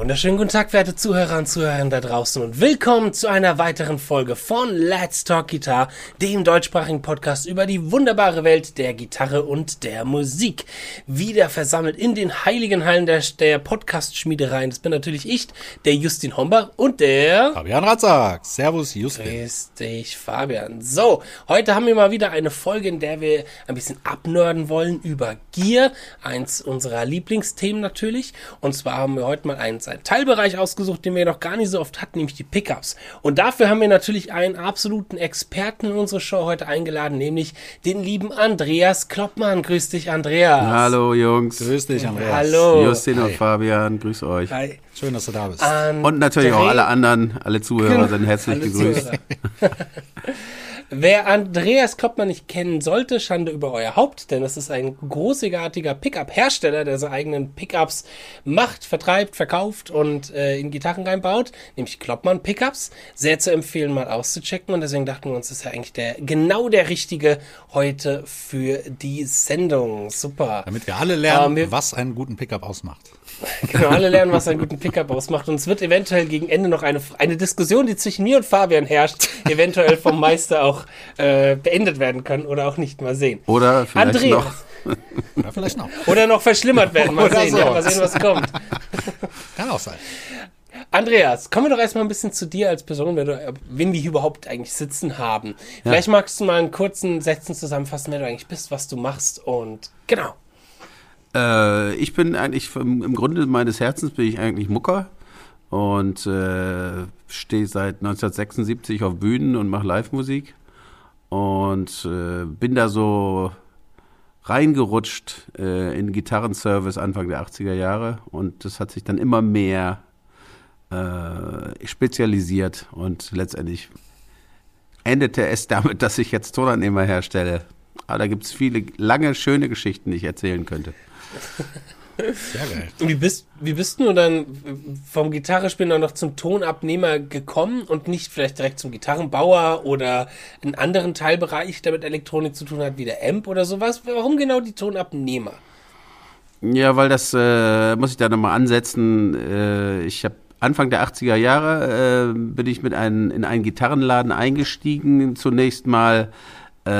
wunderschönen guten Tag, werte Zuhörer und Zuhörerinnen da draußen und willkommen zu einer weiteren Folge von Let's Talk Guitar, dem deutschsprachigen Podcast über die wunderbare Welt der Gitarre und der Musik. Wieder versammelt in den heiligen Hallen der, der Podcast-Schmiedereien. Das bin natürlich ich, der Justin Hombach und der... Fabian Ratzak. Servus, Justin. Grüß dich, Fabian. So, heute haben wir mal wieder eine Folge, in der wir ein bisschen abnörden wollen über Gear, eins unserer Lieblingsthemen natürlich. Und zwar haben wir heute mal einen, einen Teilbereich ausgesucht, den wir noch gar nicht so oft hatten, nämlich die Pickups. Und dafür haben wir natürlich einen absoluten Experten in unsere Show heute eingeladen, nämlich den lieben Andreas Kloppmann. Grüß dich, Andreas. Hallo, Jungs. Grüß dich, Andreas. Hallo. Justin und Fabian, grüß euch. Hi. Schön, dass du da bist. Und natürlich auch alle anderen, alle Zuhörer sind herzlich Alle gegrüßt. Wer Andreas Kloppmann nicht kennen sollte, Schande über euer Haupt, denn das ist ein großartiger Pickup-Hersteller, der seine eigenen Pickups macht, vertreibt, verkauft und äh, in Gitarren reinbaut, nämlich Kloppmann Pickups. Sehr zu empfehlen, mal auszuchecken und deswegen dachten wir uns, das ist ja eigentlich der genau der richtige heute für die Sendung. Super. Damit wir alle lernen, Ähm, wir- was einen guten Pickup ausmacht. Genau, alle lernen, was einen guten Pickup ausmacht. Und es wird eventuell gegen Ende noch eine, eine Diskussion, die zwischen mir und Fabian herrscht, eventuell vom Meister auch äh, beendet werden können oder auch nicht. Mal sehen. Oder vielleicht Andreas. noch, Oder vielleicht noch. Oder noch verschlimmert werden. Mal Oder sehen, so. ja, mal sehen, was kommt. Kann auch sein. Andreas, kommen wir doch erstmal ein bisschen zu dir als Person, wer du, wen wir hier überhaupt eigentlich sitzen haben. Vielleicht magst du mal in kurzen Sätzen zusammenfassen, wer du eigentlich bist, was du machst und genau. Äh, ich bin eigentlich, im, Grunde meines Herzens bin ich eigentlich Mucker und äh, stehe seit 1976 auf Bühnen und mache Live-Musik und äh, bin da so reingerutscht äh, in Gitarrenservice Anfang der 80er Jahre und das hat sich dann immer mehr äh, spezialisiert und letztendlich endete es damit, dass ich jetzt Tonannehmer herstelle. Aber da gibt es viele lange, schöne Geschichten, die ich erzählen könnte. Sehr geil. Und Wie bist, wie bist du dann vom Gitarrespielen dann noch zum Tonabnehmer gekommen und nicht vielleicht direkt zum Gitarrenbauer oder einen anderen Teilbereich, der mit Elektronik zu tun hat, wie der Amp oder sowas? Warum genau die Tonabnehmer? Ja, weil das äh, muss ich da nochmal ansetzen. Äh, ich habe Anfang der 80er Jahre äh, bin ich mit einem, in einen Gitarrenladen eingestiegen. Zunächst mal äh,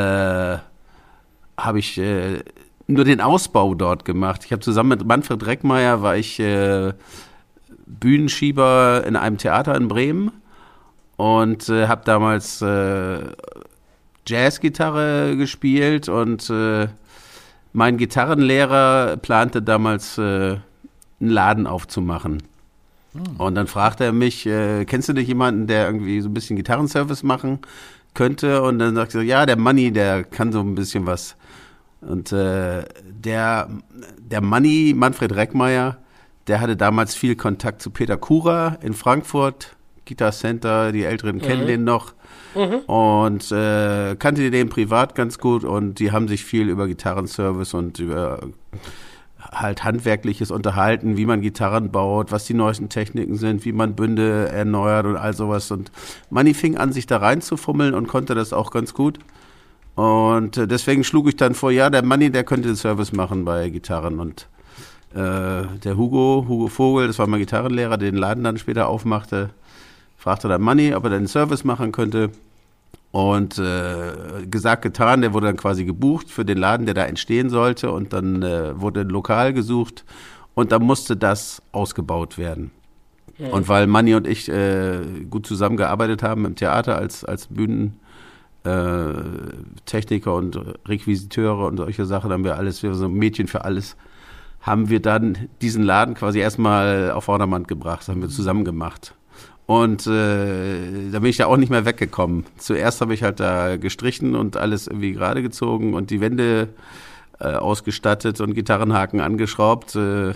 habe ich äh, nur den Ausbau dort gemacht. Ich habe zusammen mit Manfred Reckmeier war ich äh, Bühnenschieber in einem Theater in Bremen und äh, habe damals äh, Jazzgitarre gespielt und äh, mein Gitarrenlehrer plante damals äh, einen Laden aufzumachen. Und dann fragte er mich, äh, kennst du nicht jemanden, der irgendwie so ein bisschen Gitarrenservice machen könnte? Und dann sagte ich so, ja, der Manni, der kann so ein bisschen was. Und äh, der, der Manni, Manfred Reckmeier, der hatte damals viel Kontakt zu Peter Kura in Frankfurt, Guitar Center, die Älteren kennen den noch. Und äh, kannte den privat ganz gut und die haben sich viel über Gitarrenservice und über halt handwerkliches unterhalten, wie man Gitarren baut, was die neuesten Techniken sind, wie man Bünde erneuert und all sowas. Und Manni fing an, sich da reinzufummeln und konnte das auch ganz gut. Und äh, deswegen schlug ich dann vor, ja, der Manni, der könnte den Service machen bei Gitarren. Und äh, der Hugo, Hugo Vogel, das war mein Gitarrenlehrer, der den Laden dann später aufmachte, fragte dann Manni, ob er den Service machen könnte. Und äh, gesagt, getan, der wurde dann quasi gebucht für den Laden, der da entstehen sollte. Und dann äh, wurde ein Lokal gesucht und dann musste das ausgebaut werden. Und weil Manni und ich äh, gut zusammengearbeitet haben im Theater als, als Bühnen, äh, Techniker und Requisiteure und solche Sachen, haben wir alles, wir so Mädchen für alles, haben wir dann diesen Laden quasi erstmal auf Vordermann gebracht, haben wir zusammen gemacht. Und äh, da bin ich ja auch nicht mehr weggekommen. Zuerst habe ich halt da gestrichen und alles irgendwie gerade gezogen und die Wände äh, ausgestattet und Gitarrenhaken angeschraubt. Äh,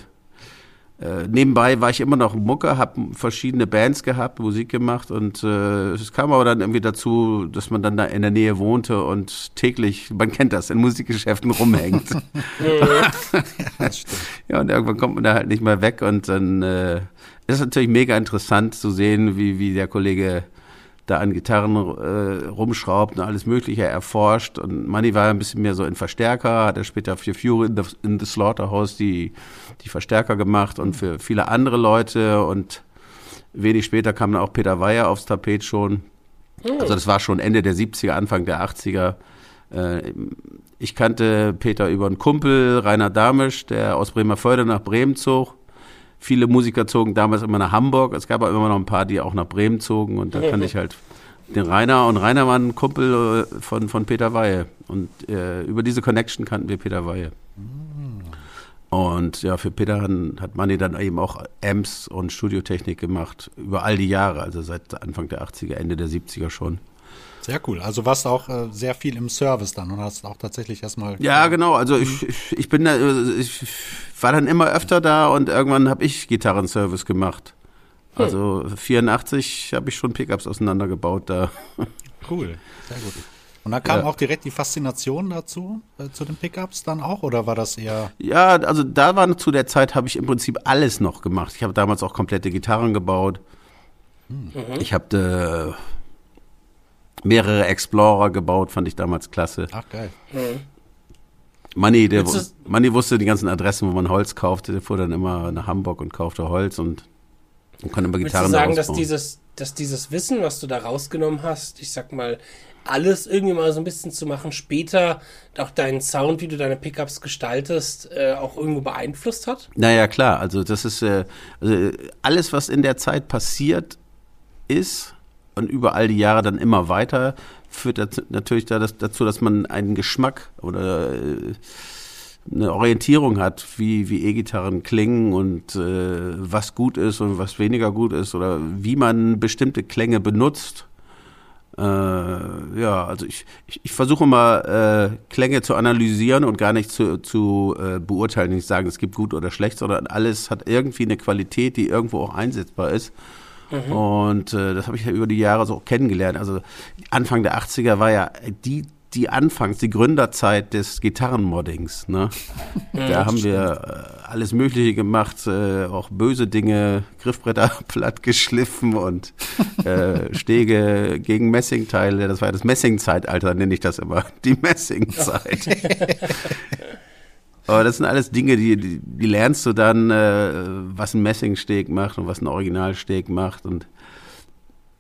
äh, nebenbei war ich immer noch Mucke, habe verschiedene Bands gehabt, Musik gemacht und äh, es kam aber dann irgendwie dazu, dass man dann da in der Nähe wohnte und täglich, man kennt das, in Musikgeschäften rumhängt. Ja, und irgendwann kommt man da halt nicht mehr weg und dann äh, ist es natürlich mega interessant zu sehen, wie, wie der Kollege da an Gitarren äh, rumschraubt und alles Mögliche erforscht. Und Manny war ein bisschen mehr so ein Verstärker, hat er später für Fury in the, in the Slaughterhouse die, die Verstärker gemacht und für viele andere Leute. Und wenig später kam dann auch Peter Weyer aufs Tapet schon. Also das war schon Ende der 70er, Anfang der 80er. Äh, ich kannte Peter über einen Kumpel, Rainer Damisch, der aus Bremerförde nach Bremen zog. Viele Musiker zogen damals immer nach Hamburg. Es gab aber immer noch ein paar, die auch nach Bremen zogen. Und da kannte ich halt den Rainer. Und Rainer war ein Kumpel äh, von, von Peter Weihe. Und äh, über diese Connection kannten wir Peter Weihe. Und ja, für Peter hat- hat Manni dann eben auch Amps und Studiotechnik gemacht. Über all die Jahre, also seit Anfang der 80er, Ende der 70er schon. Sehr cool. Also warst du auch äh, sehr viel im Service dann und hast auch tatsächlich erstmal. Ja, genau. Also ich, ich, bin da, äh, ich war dann immer öfter da und irgendwann habe ich Gitarrenservice gemacht. Also 84 habe ich schon Pickups auseinandergebaut da. Cool. Sehr gut. Und dann kam Ja. auch direkt die Faszination dazu, äh, zu den Pickups dann auch, oder war das eher. Ja, also da war zu der Zeit habe ich im Prinzip alles noch gemacht. Ich habe damals auch komplette Gitarren gebaut. Ich habe äh, mehrere Explorer gebaut, fand ich damals klasse. Ach, geil. Manni, der, Willst Manni wusste die ganzen Adressen, wo man Holz kaufte. Der fuhr dann immer nach Hamburg und kaufte Holz und, und konnte immer Willst Gitarren du sagen, dass dieses, dass dieses Wissen, was du da rausgenommen hast, ich sag mal, alles irgendwie mal so ein bisschen zu machen, später auch deinen Sound, wie du deine Pickups gestaltest, äh, auch irgendwo beeinflusst hat? Naja, klar. Also das ist äh, also äh, alles, was in der Zeit passiert ist und über all die Jahre dann immer weiter, führt dazu, natürlich da das, dazu, dass man einen Geschmack oder äh, eine Orientierung hat, wie, wie E-Gitarren klingen und äh, was gut ist und was weniger gut ist oder wie man bestimmte Klänge benutzt. Äh, ja, also ich, ich, ich versuche mal äh, Klänge zu analysieren und gar nicht zu, zu äh, beurteilen, nicht sagen, es gibt gut oder schlecht, sondern alles hat irgendwie eine Qualität, die irgendwo auch einsetzbar ist. Und äh, das habe ich ja über die Jahre so auch kennengelernt. Also Anfang der 80er war ja die, die Anfangs, die Gründerzeit des Gitarrenmoddings. Ne? Da haben wir äh, alles Mögliche gemacht, äh, auch böse Dinge, Griffbretter platt geschliffen und äh, Stege gegen Messingteile. Das war ja das Messingzeitalter, nenne ich das immer. Die Messingzeit. Aber das sind alles Dinge, die, die, die lernst du dann, äh, was ein Messingsteg macht und was ein Originalsteg macht. Und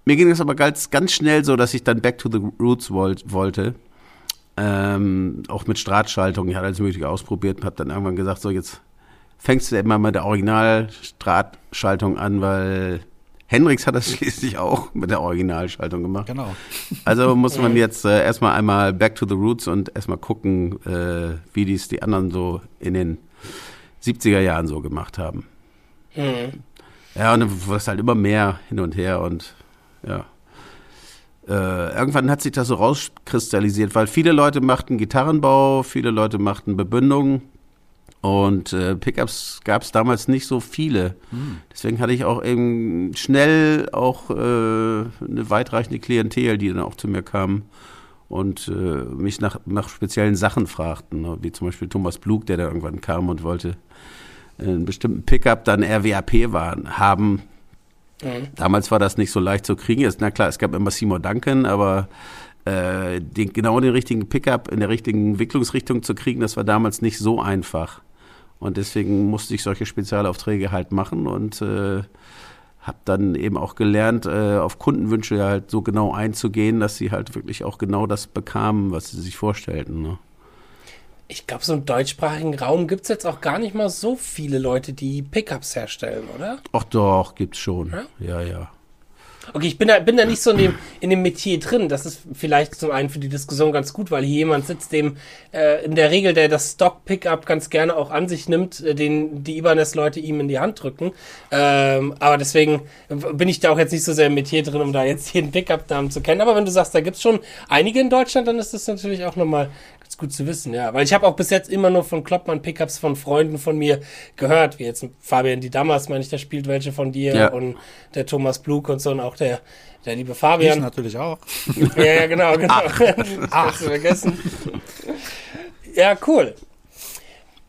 mir ging es aber ganz, ganz schnell so, dass ich dann back to the roots wollt, wollte. Ähm, auch mit Strahtschaltung. Ich hatte alles Mögliche ausprobiert und habe dann irgendwann gesagt, so jetzt fängst du immer mit der Originalstrahtschaltung an, weil Hendrix hat das schließlich auch mit der Originalschaltung gemacht. Genau. Also muss man jetzt äh, erstmal einmal back to the roots und erstmal gucken, äh, wie dies die anderen so in den 70er Jahren so gemacht haben. Ja, und dann wurde es halt immer mehr hin und her und ja. Äh, irgendwann hat sich das so rauskristallisiert, weil viele Leute machten Gitarrenbau, viele Leute machten Bebündung und äh, Pickups gab es damals nicht so viele. Deswegen hatte ich auch eben schnell auch äh, eine weitreichende Klientel, die dann auch zu mir kam und äh, mich nach, nach speziellen Sachen fragten, ne? wie zum Beispiel Thomas Blug, der da irgendwann kam und wollte einen bestimmten Pickup dann RWAP waren, haben. Damals war das nicht so leicht zu kriegen. Na klar, es gab immer Seymour Duncan, aber äh, den, genau den richtigen Pickup in der richtigen Entwicklungsrichtung zu kriegen, das war damals nicht so einfach. Und deswegen musste ich solche Spezialaufträge halt machen und äh, habe dann eben auch gelernt, äh, auf Kundenwünsche halt so genau einzugehen, dass sie halt wirklich auch genau das bekamen, was sie sich vorstellten. Ne? Ich glaube, so im deutschsprachigen Raum gibt es jetzt auch gar nicht mal so viele Leute, die Pickups herstellen, oder? Ach doch, gibt's schon. Ja? Ja, ja. Okay, ich bin da, bin da nicht so in dem, in dem Metier drin. Das ist vielleicht zum einen für die Diskussion ganz gut, weil hier jemand sitzt, dem äh, in der Regel, der das Stock-Pickup ganz gerne auch an sich nimmt, äh, den die Ibanez-Leute ihm in die Hand drücken. Ähm, aber deswegen bin ich da auch jetzt nicht so sehr im Metier drin, um da jetzt jeden Pickup-Namen zu kennen. Aber wenn du sagst, da gibt's schon einige in Deutschland, dann ist das natürlich auch nochmal ganz gut zu wissen, ja. Weil ich habe auch bis jetzt immer nur von Kloppmann-Pickups von Freunden von mir gehört, wie jetzt Fabian, die damals, meine ich, der spielt welche von dir Ja. und der Thomas Blug und so und auch der, der liebe Ich Fabian. natürlich auch. Ja, ja, genau, genau. Ach, Ach. vergessen. Ja, cool.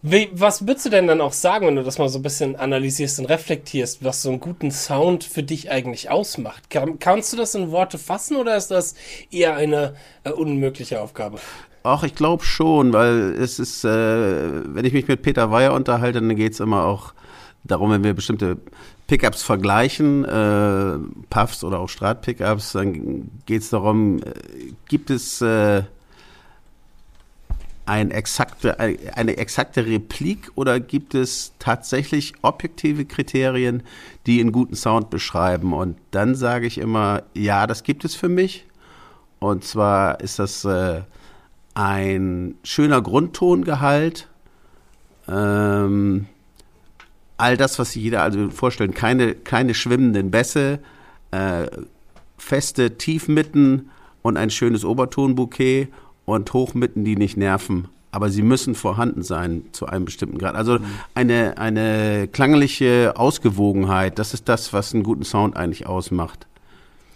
Wie, was würdest du denn dann auch sagen, wenn du das mal so ein bisschen analysierst und reflektierst, was so einen guten Sound für dich eigentlich ausmacht? Kann, kannst du das in Worte fassen oder ist das eher eine äh, unmögliche Aufgabe? Ach, ich glaube schon, weil es ist, äh, wenn ich mich mit Peter Weyer unterhalte, dann geht es immer auch darum, wenn wir bestimmte Pickups vergleichen, äh, Puffs oder auch Strat-Pickups, dann geht es darum, äh, gibt es äh, ein exakte, eine exakte Replik oder gibt es tatsächlich objektive Kriterien, die einen guten Sound beschreiben? Und dann sage ich immer, ja, das gibt es für mich. Und zwar ist das äh, ein schöner Grundtongehalt. Ähm, all das, was sich jeder also vorstellen, keine, keine schwimmenden Bässe, äh, feste Tiefmitten und ein schönes Obertonbouquet und Hochmitten, die nicht nerven. Aber sie müssen vorhanden sein zu einem bestimmten Grad. Also eine, eine klangliche Ausgewogenheit, das ist das, was einen guten Sound eigentlich ausmacht.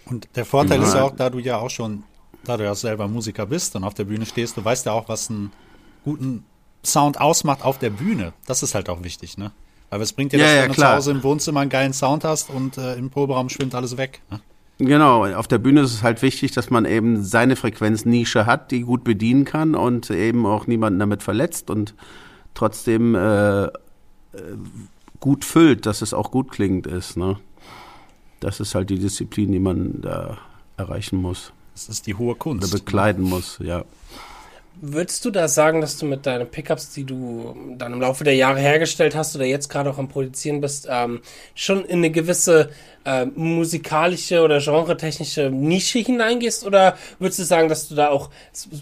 Und der Vorteil ja. ist ja auch, da du ja auch schon, da du ja selber Musiker bist und auf der Bühne stehst, du weißt ja auch, was einen guten Sound ausmacht auf der Bühne. Das ist halt auch wichtig, ne? Weil es bringt dir ja, das, ja, du klar. zu Hause im Wohnzimmer einen geilen Sound hast und äh, im Proberaum schwimmt alles weg. Ne? Genau, auf der Bühne ist es halt wichtig, dass man eben seine Frequenznische hat, die gut bedienen kann und eben auch niemanden damit verletzt und trotzdem äh, gut füllt, dass es auch gut klingend ist. Ne? Das ist halt die Disziplin, die man da erreichen muss. Das ist die hohe Kunst. Oder bekleiden muss, ja. Würdest du da sagen, dass du mit deinen Pickups, die du dann im Laufe der Jahre hergestellt hast oder jetzt gerade auch am Produzieren bist, ähm, schon in eine gewisse äh, musikalische oder genretechnische Nische hineingehst? Oder würdest du sagen, dass du da auch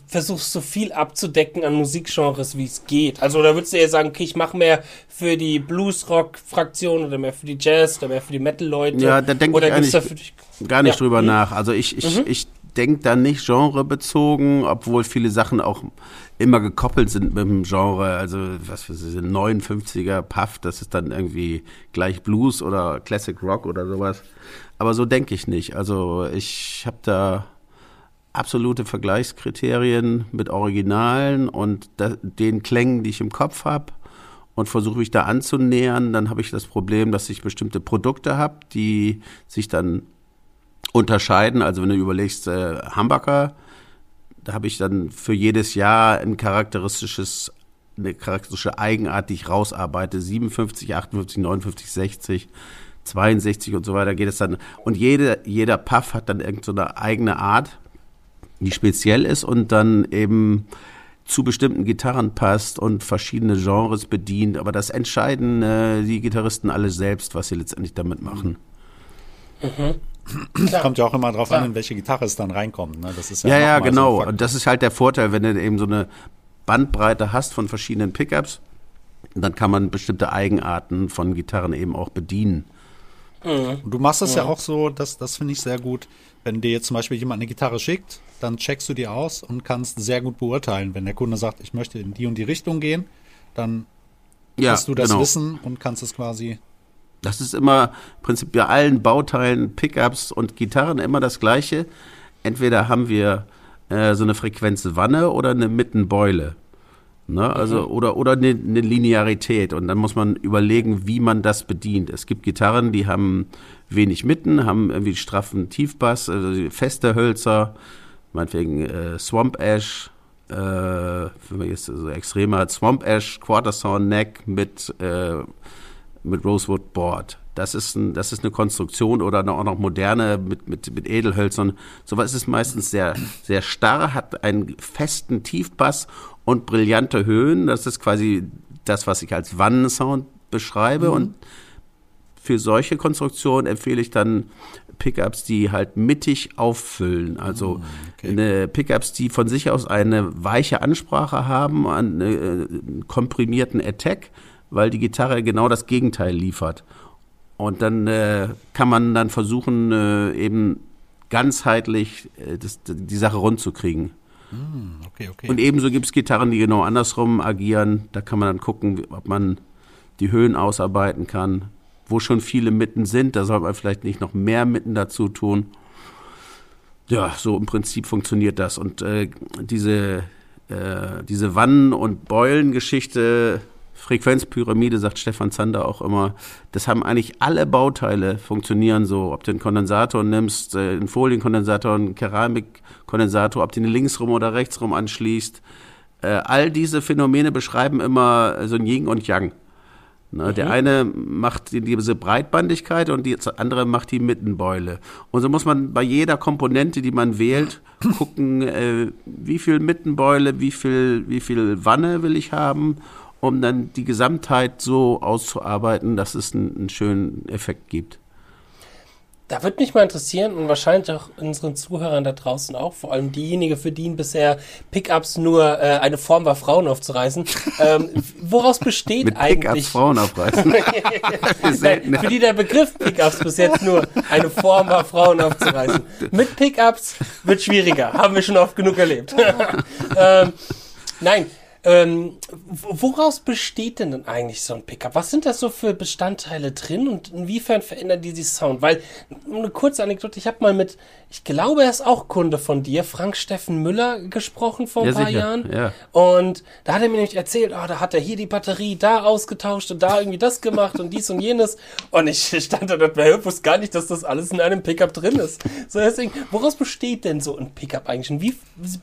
versuchst, so viel abzudecken an Musikgenres, wie es geht? Also, oder würdest du eher sagen, okay, ich mache mehr für die Blues-Rock-Fraktion oder mehr für die Jazz oder mehr für die Metal-Leute? Ja, da denke ich eigentlich dich... gar nicht ja. drüber mhm. nach. Also ich, ich, mhm. ich denke da nicht genrebezogen, obwohl viele Sachen auch immer gekoppelt sind mit dem Genre. Also was für sie 59er Puff, das ist dann irgendwie gleich Blues oder Classic Rock oder sowas. Aber so denke ich nicht. Also ich habe da absolute Vergleichskriterien mit Originalen und den Klängen, die ich im Kopf habe und versuche mich da anzunähern. Dann habe ich das Problem, dass ich bestimmte Produkte habe, die sich dann unterscheiden. Also wenn du überlegst, äh, Hamburger, da habe ich dann für jedes Jahr ein charakteristisches, eine charakteristische Eigenart, die ich rausarbeite. 57, 58, 59, 60, 62 und so weiter geht es dann. Und jede, jeder Puff hat dann irgendeine so eigene Art, die speziell ist und dann eben zu bestimmten Gitarren passt und verschiedene Genres bedient. Aber das entscheiden äh, die Gitarristen alle selbst, was sie letztendlich damit machen. Mhm. Klar. Kommt ja auch immer drauf Klar. an, in welche Gitarre es dann reinkommt. Ne? Das ist ja, ja, ja genau. So und das ist halt der Vorteil, wenn du eben so eine Bandbreite hast von verschiedenen Pickups, dann kann man bestimmte Eigenarten von Gitarren eben auch bedienen. Mhm. Und du machst es mhm. ja auch so, das, das finde ich sehr gut. Wenn dir jetzt zum Beispiel jemand eine Gitarre schickt, dann checkst du die aus und kannst sehr gut beurteilen. Wenn der Kunde sagt, ich möchte in die und die Richtung gehen, dann ja, hast du das genau. Wissen und kannst es quasi das ist immer im Prinzip bei allen Bauteilen, Pickups und Gitarren immer das Gleiche. Entweder haben wir äh, so eine Frequenzwanne oder eine Mittenbeule. Ne? Also, mhm. oder, oder eine, eine, Linearität. Und dann muss man überlegen, wie man das bedient. Es gibt Gitarren, die haben wenig Mitten, haben irgendwie straffen Tiefbass, also feste Hölzer, meinetwegen äh, Swamp Ash, äh, jetzt so extremer Swamp Ash, Quartersawn Neck mit äh, mit Rosewood Board. Das ist, ein, das ist eine Konstruktion oder auch noch moderne mit, mit, mit Edelhölzern. Sowas ist meistens sehr, sehr starr, hat einen festen Tiefbass und brillante Höhen. Das ist quasi das, was ich als Wannensound beschreibe. Mhm. Und für solche Konstruktionen empfehle ich dann Pickups, die halt mittig auffüllen. Also mhm, okay. Pickups, die von sich aus eine weiche Ansprache haben, einen, äh, einen komprimierten Attack weil die Gitarre genau das Gegenteil liefert. Und dann äh, kann man dann versuchen, äh, eben ganzheitlich äh, das, die Sache rund zu kriegen. Mm, okay, okay. Und ebenso gibt es Gitarren, die genau andersrum agieren. Da kann man dann gucken, ob man die Höhen ausarbeiten kann. Wo schon viele Mitten sind, da soll man vielleicht nicht noch mehr Mitten dazu tun. Ja, so im Prinzip funktioniert das. Und äh, diese, äh, diese Wannen- und Beulengeschichte Frequenzpyramide, sagt Stefan Zander auch immer, das haben eigentlich alle Bauteile funktionieren so. Ob du einen Kondensator nimmst, äh, einen Folienkondensator, einen Keramikkondensator, ob du ihn linksrum oder rechtsrum anschließt. Äh, all diese Phänomene beschreiben immer so ein Yin und Yang. Ne, mhm. Der eine macht diese Breitbandigkeit und die andere macht die Mittenbeule. Und so muss man bei jeder Komponente, die man wählt, gucken, äh, wie viel Mittenbeule, wie viel, wie viel Wanne will ich haben, um dann die Gesamtheit so auszuarbeiten, dass es einen, einen schönen Effekt gibt. Da würde mich mal interessieren und wahrscheinlich auch unseren Zuhörern da draußen auch, vor allem diejenigen, für die bisher Pickups nur äh, eine Form war, Frauen aufzureißen. ähm, woraus besteht Mit eigentlich... Pickups Frauen aufreißen. Nein, für die der Begriff Pickups bis jetzt nur eine Form war, Frauen aufzureißen. Mit Pickups wird schwieriger, haben wir schon oft genug erlebt. ähm, nein, ähm, woraus besteht denn, denn eigentlich so ein Pickup? Was sind das so für Bestandteile drin und inwiefern verändern die sich Sound? Weil, eine kurze Anekdote, ich habe mal mit, ich glaube, er ist auch Kunde von dir, Frank Steffen Müller, gesprochen vor ein ja, paar sicher. Jahren. Ja. Und da hat er mir nämlich erzählt, oh, da hat er hier die Batterie da ausgetauscht und da irgendwie das gemacht und dies und jenes. Und ich stand da und wusste gar nicht, dass das alles in einem Pickup drin ist. So deswegen, woraus besteht denn so ein Pickup eigentlich? Und wie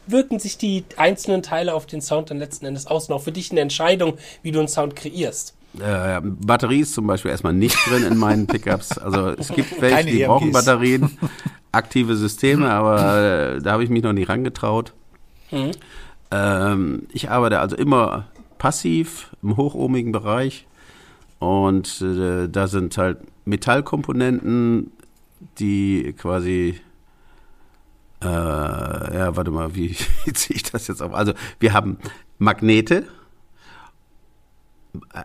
wirken sich die einzelnen Teile auf den Sound dann letzten Endes Endes aus und auch für dich eine Entscheidung, wie du einen Sound kreierst. Äh, Batterie ist zum Beispiel erstmal nicht drin in meinen Pickups. Also es gibt welche, Keine die EMPs. brauchen Batterien, aktive Systeme, aber äh, da habe ich mich noch nicht rangetraut. Mhm. Ähm, ich arbeite also immer passiv im hochohmigen Bereich und äh, da sind halt Metallkomponenten, die quasi äh, ja, warte mal, wie, wie ziehe ich das jetzt auf? Also wir haben Magnete.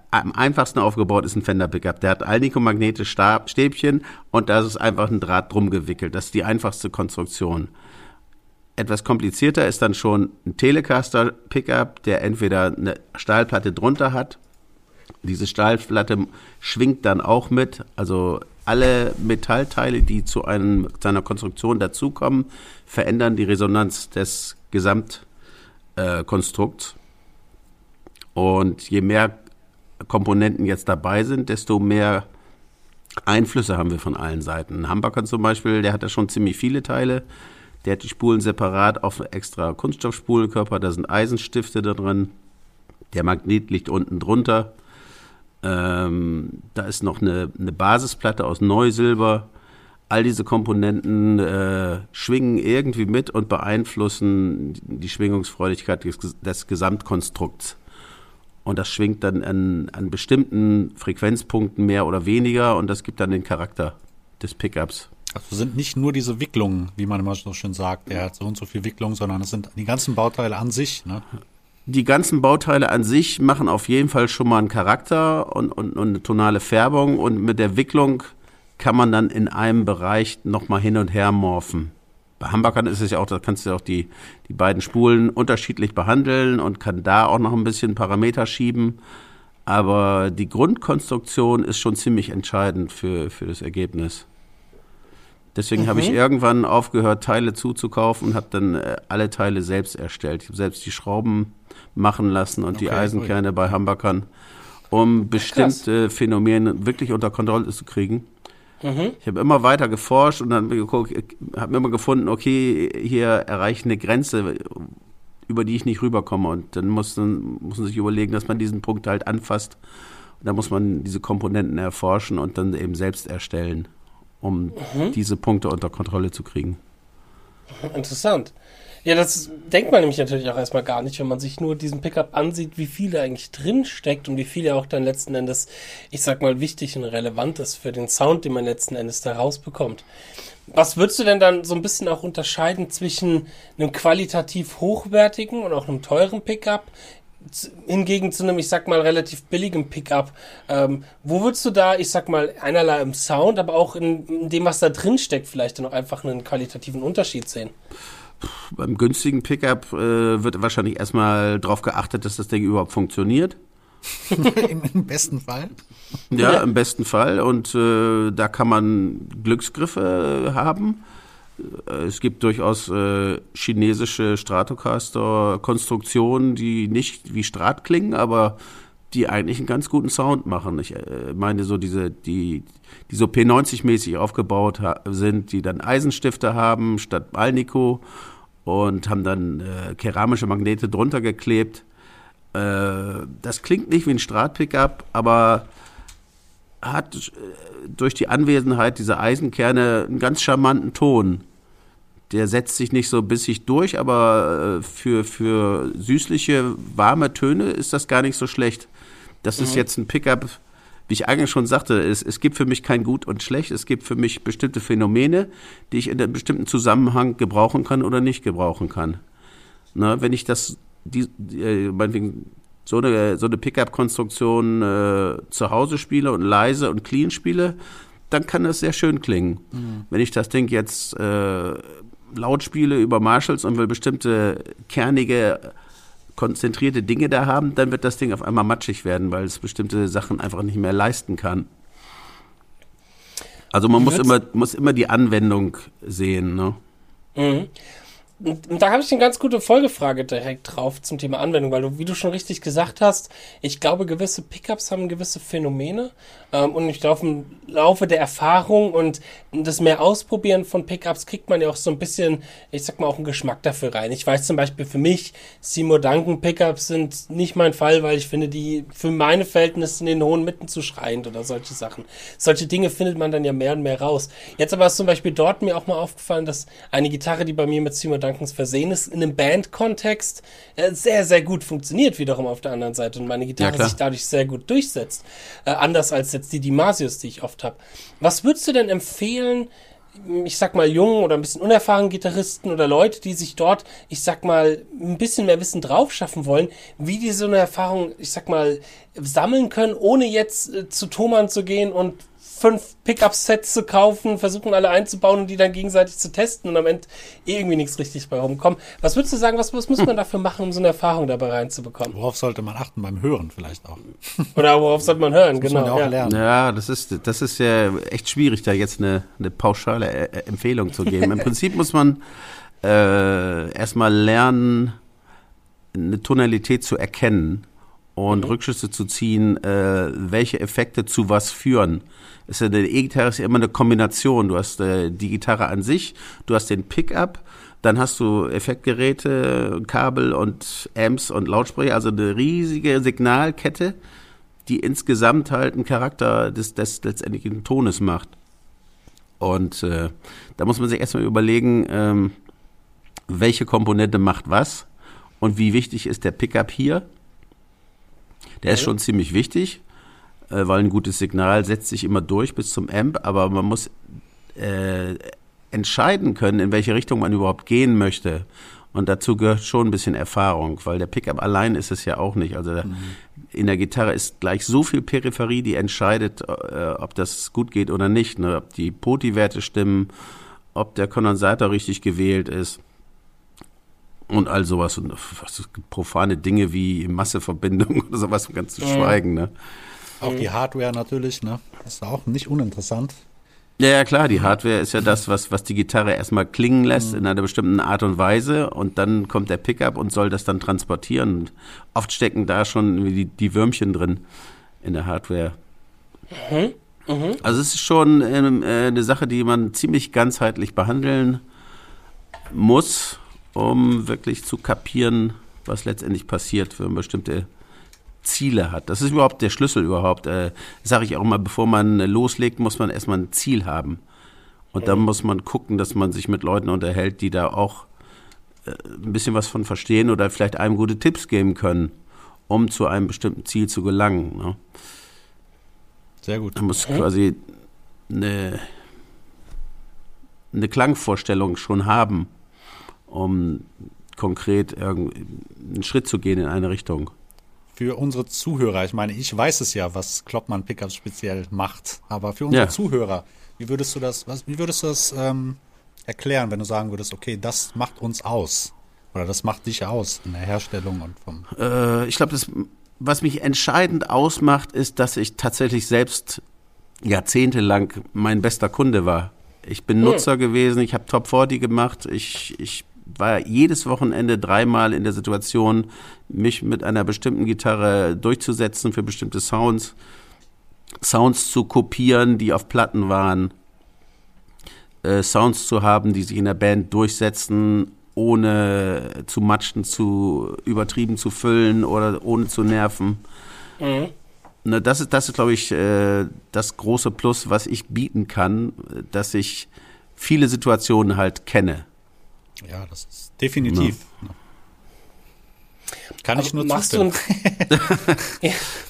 Am einfachsten aufgebaut ist ein Fender Pickup. Der hat Alnico-Magnete, Stäbchen und da ist einfach ein Draht drum gewickelt. Das ist die einfachste Konstruktion. Etwas komplizierter ist dann schon ein Telecaster Pickup, der entweder eine Stahlplatte drunter hat. Diese Stahlplatte schwingt dann auch mit. Also alle Metallteile, die zu, einem, zu einer Konstruktion dazukommen, verändern die Resonanz des Gesamtkonstrukts. Und je mehr Komponenten jetzt dabei sind, desto mehr Einflüsse haben wir von allen Seiten. Ein Hamburger zum Beispiel, der hat ja schon ziemlich viele Teile. Der hat die Spulen separat auf extra Kunststoffspulenkörper, da sind Eisenstifte da drin. Der Magnet liegt unten drunter. Ähm, da ist noch eine, eine, Basisplatte aus Neusilber. All diese Komponenten äh, schwingen irgendwie mit und beeinflussen die Schwingungsfreudigkeit des, des Gesamtkonstrukts. Und das schwingt dann an, an bestimmten Frequenzpunkten mehr oder weniger und das gibt dann den Charakter des Pickups. Also sind nicht nur diese Wicklungen, wie man immer so schön sagt, der hat so und so viel Wicklungen, sondern es sind die ganzen Bauteile an sich. Ne? Die ganzen Bauteile an sich machen auf jeden Fall schon mal einen Charakter und, und, und eine tonale Färbung und mit der Wicklung kann man dann in einem Bereich nochmal hin und her morphen. Bei Hamburgern ist es ja auch, da kannst du auch die, die beiden Spulen unterschiedlich behandeln und kann da auch noch ein bisschen Parameter schieben. Aber die Grundkonstruktion ist schon ziemlich entscheidend für, für das Ergebnis. Deswegen mhm. habe ich irgendwann aufgehört, Teile zuzukaufen und habe dann äh, alle Teile selbst erstellt. Ich habe selbst die Schrauben machen lassen und okay, die Eisenkerne cool. bei Hamburgern, um bestimmte Krass. Phänomene wirklich unter Kontrolle zu kriegen. Mhm. Ich habe immer weiter geforscht und dann habe immer gefunden, okay, hier erreicht eine Grenze, über die ich nicht rüberkomme. Und dann muss, dann muss man sich überlegen, dass man diesen Punkt halt anfasst. Und dann muss man diese Komponenten erforschen und dann eben selbst erstellen, um mhm. diese Punkte unter Kontrolle zu kriegen. Interessant. Ja, das denkt man nämlich natürlich auch erstmal gar nicht, wenn man sich nur diesen Pickup ansieht, wie viel da eigentlich drin steckt und wie viel er auch dann letzten Endes, ich sag mal, wichtig und relevant ist für den Sound, den man letzten Endes da rausbekommt. Was würdest du denn dann so ein bisschen auch unterscheiden zwischen einem qualitativ hochwertigen und auch einem teuren Pickup hingegen zu einem, ich sag mal, relativ billigen Pickup. Ähm, wo würdest du da, ich sag mal, einerlei im Sound, aber auch in, in dem, was da drin steckt, vielleicht noch einfach einen qualitativen Unterschied sehen? Beim günstigen Pickup äh, wird wahrscheinlich erstmal darauf geachtet, dass das Ding überhaupt funktioniert. Im, besten Fall. Ja, im besten Fall. Und äh, da kann man Glücksgriffe haben. Äh, es gibt durchaus äh, chinesische Stratocaster-Konstruktionen, die nicht wie Strat klingen, aber die eigentlich einen ganz guten Sound machen. Ich äh, meine so diese, die, die so P90-mäßig aufgebaut sind, die dann Eisenstifte haben statt Alnico und haben dann äh, keramische Magnete drunter geklebt. Äh, das klingt nicht wie ein Strat-Pickup, aber hat äh, durch die Anwesenheit dieser Eisenkerne einen ganz charmanten Ton. Der setzt sich nicht so bissig durch, aber äh, für, für süßliche, warme Töne ist das gar nicht so schlecht. Das mhm. ist jetzt ein Pickup, wie ich eigentlich schon sagte, es, es gibt für mich kein Gut und Schlecht. Es gibt für mich bestimmte Phänomene, die ich in einem bestimmten Zusammenhang gebrauchen kann oder nicht gebrauchen kann. Na, wenn ich das, die, die, äh, meinetwegen so eine, so eine Pickup-Konstruktion äh, zu Hause spiele und leise und clean spiele, dann kann das sehr schön klingen. Mhm. Wenn ich das Ding jetzt äh, laut spiele über Marshalls und will bestimmte kernige konzentrierte Dinge da haben, dann wird das Ding auf einmal matschig werden, weil es bestimmte Sachen einfach nicht mehr leisten kann. Also man muss immer, muss immer die Anwendung sehen. Ne? Mhm. Und da habe ich eine ganz gute Folgefrage direkt drauf zum Thema Anwendung, weil du, wie du schon richtig gesagt hast, ich glaube, gewisse Pickups haben gewisse Phänomene ähm, und ich glaube, im Laufe der Erfahrung und das mehr Ausprobieren von Pickups kriegt man ja auch so ein bisschen, ich sag mal, auch einen Geschmack dafür rein. Ich weiß zum Beispiel für mich, Seymour Duncan Pickups sind nicht mein Fall, weil ich finde, die für meine Verhältnisse in den hohen Mitten zu schreiend oder solche Sachen. Solche Dinge findet man dann ja mehr und mehr raus. Jetzt aber ist zum Beispiel dort mir auch mal aufgefallen, dass eine Gitarre, die bei mir mit Seymour Duncans versehen ist, in einem Band-Kontext äh, sehr, sehr gut funktioniert wiederum auf der anderen Seite und meine Gitarre ja, sich dadurch sehr gut durchsetzt. Äh, anders als jetzt die Dimasius, die ich oft habe. Was würdest du denn empfehlen, ich sag mal, jungen oder ein bisschen unerfahrenen Gitarristen oder Leute, die sich dort, ich sag mal, ein bisschen mehr Wissen drauf schaffen wollen, wie die so eine Erfahrung, ich sag mal, sammeln können, ohne jetzt äh, zu Thomann zu gehen und fünf Pickup-Sets zu kaufen, versuchen alle einzubauen und die dann gegenseitig zu testen und am Ende eh irgendwie nichts richtig bei rumkommen. Was würdest du sagen, was, was muss man dafür machen, um so eine Erfahrung dabei reinzubekommen? Worauf sollte man achten beim Hören vielleicht auch? Oder worauf sollte man hören, das genau. Man ja, ja. Lernen. ja, das ist, das ist ja echt schwierig, da jetzt eine, eine pauschale äh, äh, Empfehlung zu geben. Im Prinzip muss man äh, erstmal lernen, eine Tonalität zu erkennen und mhm. Rückschlüsse zu ziehen, äh, welche Effekte zu was führen. Ist ja, eine E-Gitarre ist ja immer eine Kombination. Du hast äh, die Gitarre an sich, du hast den Pickup, dann hast du Effektgeräte, Kabel und Amps und Lautsprecher, also eine riesige Signalkette, die insgesamt halt einen Charakter des, des letztendlichen Tones macht. Und äh, da muss man sich erstmal überlegen, ähm, welche Komponente macht was und wie wichtig ist der Pickup hier der ist schon ziemlich wichtig, äh, weil ein gutes Signal setzt sich immer durch bis zum Amp, aber man muss äh, entscheiden können, in welche Richtung man überhaupt gehen möchte. Und dazu gehört schon ein bisschen Erfahrung, weil der Pickup allein ist es ja auch nicht. Also mhm. in der Gitarre ist gleich so viel Peripherie, die entscheidet, äh, ob das gut geht oder nicht. Ne? Ob die Poti-Werte stimmen, ob der Kondensator richtig gewählt ist und all sowas und was, profane Dinge wie Masseverbindung oder sowas ganz zu schweigen, ne? Auch die Hardware natürlich, ne? Das ist auch nicht uninteressant. Ja, ja, klar, die Hardware ist ja das, was, was die Gitarre erstmal klingen lässt mhm. in einer bestimmten Art und Weise und dann kommt der Pickup und soll das dann transportieren. Und oft stecken da schon die, die Würmchen drin in der Hardware. Mhm. Mhm. Also es ist schon ähm, äh, eine Sache, die man ziemlich ganzheitlich behandeln muss um wirklich zu kapieren, was letztendlich passiert, wenn man bestimmte Ziele hat. Das ist überhaupt der Schlüssel überhaupt. Äh, Sage ich auch immer, bevor man loslegt, muss man erstmal ein Ziel haben. Und dann muss man gucken, dass man sich mit Leuten unterhält, die da auch äh, ein bisschen was von verstehen oder vielleicht einem gute Tipps geben können, um zu einem bestimmten Ziel zu gelangen. Ne? Sehr gut. Man muss quasi eine, eine Klangvorstellung schon haben um konkret einen Schritt zu gehen in eine Richtung. Für unsere Zuhörer, ich meine, ich weiß es ja, was Kloppmann Pickups speziell macht, aber für unsere ja. Zuhörer, wie würdest du das, was, wie würdest du das ähm, erklären, wenn du sagen würdest, okay, das macht uns aus oder das macht dich aus in der Herstellung und vom. Äh, ich glaube, das, was mich entscheidend ausmacht, ist, dass ich tatsächlich selbst jahrzehntelang mein bester Kunde war. Ich bin hm. Nutzer gewesen, ich habe Top 40 gemacht, ich, ich war jedes Wochenende dreimal in der Situation, mich mit einer bestimmten Gitarre durchzusetzen für bestimmte Sounds, Sounds zu kopieren, die auf Platten waren, äh, Sounds zu haben, die sich in der Band durchsetzen, ohne zu matschen, zu übertrieben zu füllen oder ohne zu nerven. Mhm. Ne, das ist, das ist, glaube ich, äh, das große Plus, was ich bieten kann, dass ich viele Situationen halt kenne. Ja, das ist definitiv. Ja. Kann ich nur machst du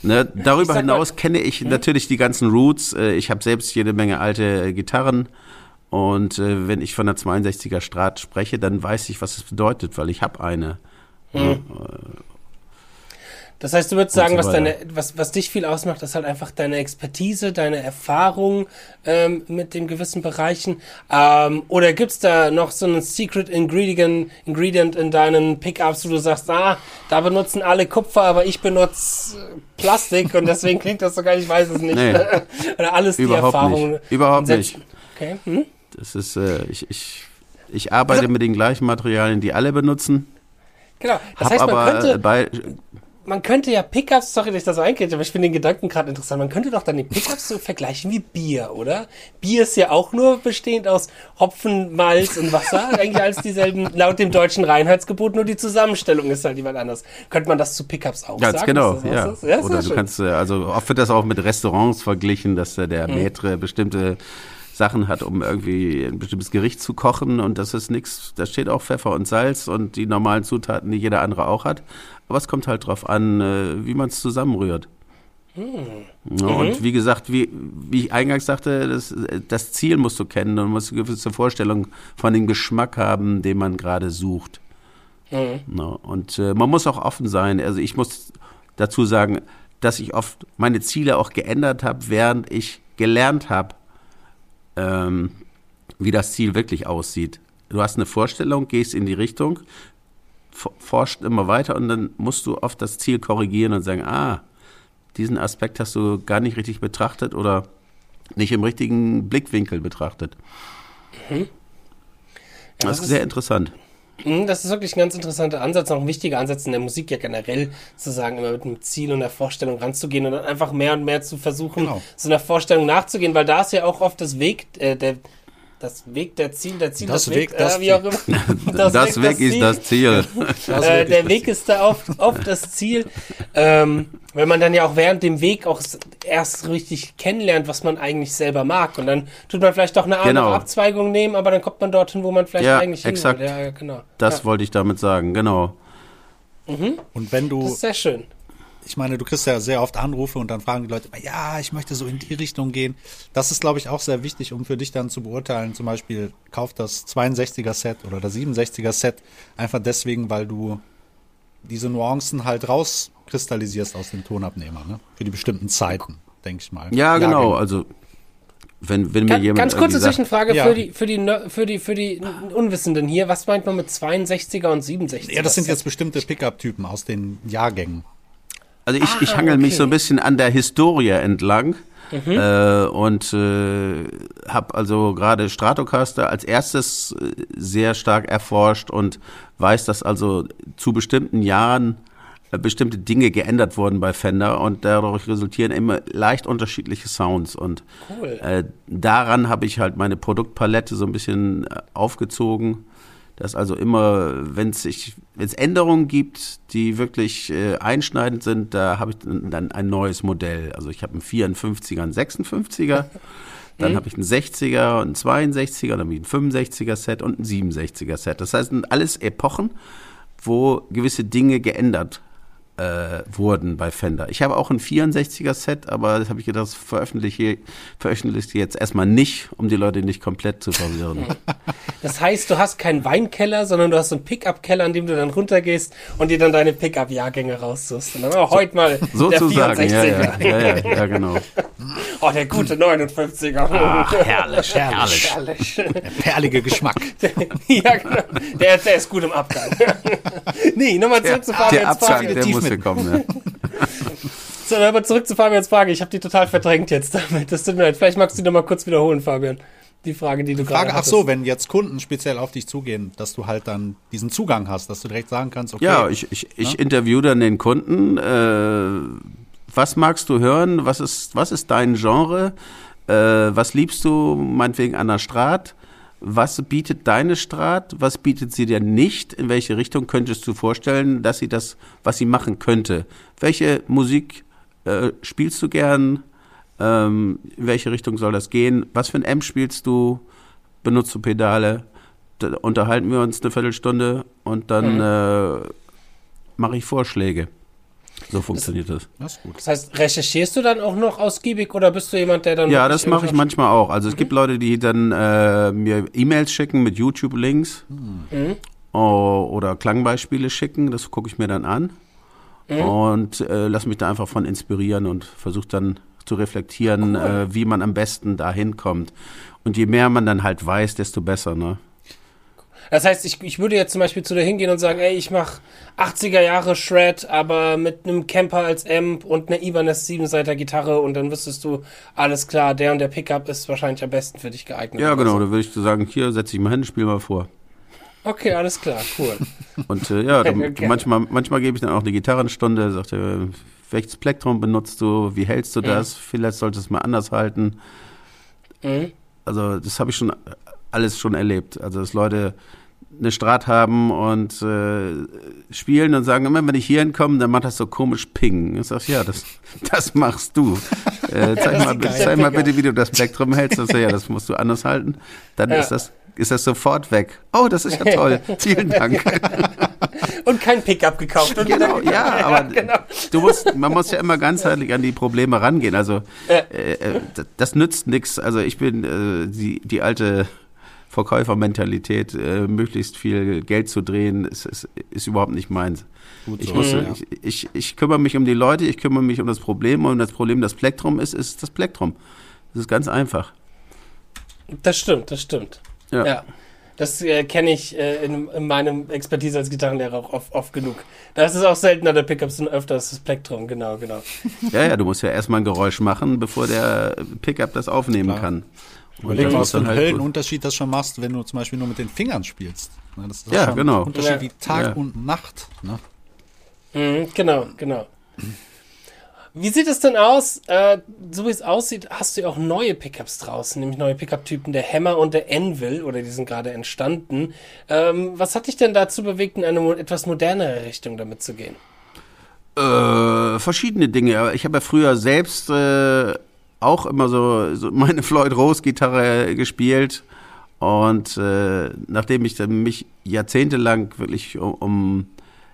ne, Darüber hinaus kenne ich hm? natürlich die ganzen Roots. Äh, ich habe selbst jede Menge alte Gitarren. Und äh, wenn ich von der 62er Strat spreche, dann weiß ich, was es bedeutet, weil ich habe eine. Hm. Das heißt, du würdest sagen, was, deine, was, was dich viel ausmacht, ist halt einfach deine Expertise, deine Erfahrung ähm, mit den gewissen Bereichen. Ähm, oder gibt's da noch so einen Secret Ingredient, Ingredient in deinen Pickups, wo du sagst, ah, da benutzen alle Kupfer, aber ich benutze Plastik und deswegen klingt das sogar, ich weiß es nicht. Nee, oder alles die Erfahrung. Nicht. Überhaupt nicht. Okay. Hm? Das ist, äh, ich, ich, ich arbeite also, mit den gleichen Materialien, die alle benutzen. Genau. Das heißt, man könnte, bei, man könnte ja Pickups, sorry, dass ich das so einkriege, aber ich finde den Gedanken gerade interessant. Man könnte doch dann die Pickups so vergleichen wie Bier, oder? Bier ist ja auch nur bestehend aus Hopfen, Malz und Wasser, eigentlich als dieselben, laut dem deutschen Reinheitsgebot, nur die Zusammenstellung ist halt jemand anders. Könnte man das zu Pickups auch Ganz sagen? genau, ja. ja oder du schön. kannst, äh, also oft wird das auch mit Restaurants verglichen, dass der hm. Maitre bestimmte Sachen hat, um irgendwie ein bestimmtes Gericht zu kochen und das ist nichts, da steht auch Pfeffer und Salz und die normalen Zutaten, die jeder andere auch hat. Aber es kommt halt drauf an, äh, wie man es zusammenrührt. Hm. Mhm. Und wie gesagt, wie, wie ich eingangs sagte, das, das Ziel musst du kennen und musst eine gewisse Vorstellung von dem Geschmack haben, den man gerade sucht. Mhm. Und äh, man muss auch offen sein. Also ich muss dazu sagen, dass ich oft meine Ziele auch geändert habe, während ich gelernt habe, ähm, wie das Ziel wirklich aussieht. Du hast eine Vorstellung, gehst in die Richtung, forscht immer weiter und dann musst du oft das Ziel korrigieren und sagen, ah, diesen Aspekt hast du gar nicht richtig betrachtet oder nicht im richtigen Blickwinkel betrachtet. Mhm. Ja, das, das, ist sehr interessant. Mhm, das ist wirklich ein ganz interessanter Ansatz, auch ein wichtiger Ansatz in der Musik ja generell, zu sagen, immer mit einem Ziel und einer Vorstellung ranzugehen und dann einfach mehr und mehr zu versuchen, genau. so einer Vorstellung nachzugehen, weil da ist ja auch oft das Weg, äh, der, das Weg der Ziel, der Ziel, das, das Weg, Weg das äh, wie auch immer. Das, das Weg, Weg ist das Ziel. äh, der Weg ist da oft, oft das Ziel. Ähm, wenn man dann ja auch während dem Weg auch erst richtig kennenlernt, was man eigentlich selber mag. Und dann tut man vielleicht doch eine andere genau. Abzweigung nehmen, aber dann kommt man dorthin, wo man vielleicht ja, eigentlich exakt. hin will. Ja, genau. Das ja. wollte ich damit sagen, genau. Mhm. Und wenn du. Das ist sehr schön ich meine, du kriegst ja sehr oft Anrufe und dann fragen die Leute, ja, ich möchte so in die Richtung gehen. Das ist, glaube ich, auch sehr wichtig, um für dich dann zu beurteilen. Zum Beispiel, kauf das 62er Set oder das 67er Set einfach deswegen, weil du diese Nuancen halt rauskristallisierst aus dem Tonabnehmer, ne? Für die bestimmten Zeiten, denke ich mal. Ja, genau. Also wenn, wenn mir ganz, jemand. Ganz kurze Zwischenfrage ja. für, die, für, die, für, die, für die Unwissenden hier. Was meint man mit 62er und 67er? Ja, das sind jetzt bestimmte Pickup-Typen aus den Jahrgängen. Also ich, ah, ich hangel okay. mich so ein bisschen an der Historie entlang. Mhm. Äh, und äh, habe also gerade Stratocaster als erstes äh, sehr stark erforscht und weiß, dass also zu bestimmten Jahren äh, bestimmte Dinge geändert wurden bei Fender und dadurch resultieren immer leicht unterschiedliche Sounds und cool. äh, daran habe ich halt meine Produktpalette so ein bisschen äh, aufgezogen dass also immer, wenn es sich, wenn es Änderungen gibt, die wirklich äh, einschneidend sind, da habe ich dann ein neues Modell. Also ich habe einen 54er, einen 56er, dann habe ich einen 60er, einen 62er, dann habe ich ein 65er Set und ein 67er Set. Das heißt, sind alles Epochen, wo gewisse Dinge geändert äh, wurden bei Fender. Ich habe auch ein 64er Set, aber das habe ich gedacht, das veröffentliche, veröffentliche jetzt erstmal nicht, um die Leute nicht komplett zu verwirren. Das heißt, du hast keinen Weinkeller, sondern du hast so einen Pickup-Keller, an dem du dann runtergehst und dir dann deine Pickup-Jahrgänge raussuchst. Und dann oh, heute mal Sozusagen, der 64er. Ja, ja, ja, ja, ja, genau. Oh, der gute 59er. Ach, herrlich, herrlich. herrlich. Der perlige Geschmack. ja, genau. Der, der ist gut im Abgang. nee, nochmal zurück zu Fabians Der Abgang, der muss gekommen, ja. So, aber zurück zu Fabians Frage. Ich habe die total verdrängt jetzt damit. Das tut mir leid. Vielleicht magst du die nochmal kurz wiederholen, Fabian. die Frage, die du Frage, gerade ach so, wenn jetzt Kunden speziell auf dich zugehen, dass du halt dann diesen Zugang hast, dass du direkt sagen kannst, okay. Ja, ich, ich, ich interview dann den Kunden. Äh, was magst du hören? Was ist, was ist dein Genre? Äh, was liebst du meinetwegen an der Strat? Was bietet deine Strat? Was bietet sie dir nicht? In welche Richtung könntest du vorstellen, dass sie das, was sie machen könnte? Welche Musik äh, spielst du gern? Ähm, in welche Richtung soll das gehen? Was für ein Amp spielst du? Benutzt du Pedale? Da unterhalten wir uns eine Viertelstunde und dann Mhm. äh, mache ich Vorschläge. So funktioniert das. Das ist gut. Das heißt, recherchierst du dann auch noch ausgiebig oder bist du jemand, der dann. Ja, das mache ich manchmal auch. Also es gibt Leute, die dann äh, mir E-Mails schicken mit YouTube-Links Mhm. o- oder Klangbeispiele schicken. Das gucke ich mir dann an Mhm. und äh, lass mich da einfach von inspirieren und versuche dann zu reflektieren, Cool. äh, wie man am besten da hinkommt. Und je mehr man dann halt weiß, desto besser. Ne? Das heißt, ich, ich würde jetzt zum Beispiel zu dir hingehen und sagen, ey, ich mache 80er Jahre Shred, aber mit einem Camper als Amp und einer Ibanez 7-Seiter Gitarre und dann wüsstest du, alles klar, der und der Pickup ist wahrscheinlich am besten für dich geeignet. Ja, genau. so. Da würde ich so sagen, hier setze ich mal hin, spiel mal vor. Okay, alles klar, cool. Und äh, ja, dann, Okay. manchmal, manchmal gebe ich dann auch eine Gitarrenstunde, sagt er, welches Plektrum benutzt du, wie hältst du das, vielleicht solltest du es mal anders halten. Mhm. Also das habe ich schon alles schon erlebt. Also dass Leute eine Strat haben und äh, spielen und sagen, immer wenn ich hier hinkomme, dann macht das so komisch Ping. Ich sag, ja, das, das machst du. Äh, zeig mal, zeig mal bitte, wie du das Plektrum hältst. Das, ja, das musst du anders halten. Dann Ja. ist das ist das sofort weg. Oh, das ist ja toll. Vielen Dank. Und kein Pickup gekauft. Und Genau, ja, aber genau. du musst, man muss ja immer ganzheitlich an die Probleme rangehen. Also äh, äh, das, das nützt nichts. Also ich bin äh, die, die alte Verkäufermentalität, äh, möglichst viel Geld zu drehen, ist, ist, ist überhaupt nicht meins. Gut Ich, so, muss, ja. ich, ich, ich kümmere mich um die Leute, ich kümmere mich um das Problem und das Problem das Plektrum ist, ist das Plektrum. Das ist ganz einfach. Das stimmt, das stimmt. Ja. Ja. Das äh, kenne ich äh, in, in meinem Expertise als Gitarrenlehrer auch oft, oft genug. Da ist es auch seltener der Pickups und öfters das Plektrum, genau, genau. ja, ja, du musst ja erstmal ein Geräusch machen, bevor der Pickup das aufnehmen Klar. kann. Überleg mal, was für einen halt Höllenunterschied das schon machst, wenn du zum Beispiel nur mit den Fingern spielst. Ne, Das ist Ja, schon genau. ein Unterschied Ja. wie Tag Ja. und Nacht. Ne? Mhm, genau, genau. Wie sieht es denn aus? Äh, so wie es aussieht, hast du ja auch neue Pickups draußen, nämlich neue Pickup-Typen, der Hammer und der Anvil, oder die sind gerade entstanden. Ähm, was hat dich denn dazu bewegt, in eine etwas modernere Richtung damit zu gehen? Äh, verschiedene Dinge. Ich habe ja früher selbst äh, auch immer so, so meine Floyd Rose Gitarre gespielt und äh, nachdem ich dann mich jahrzehntelang wirklich um, um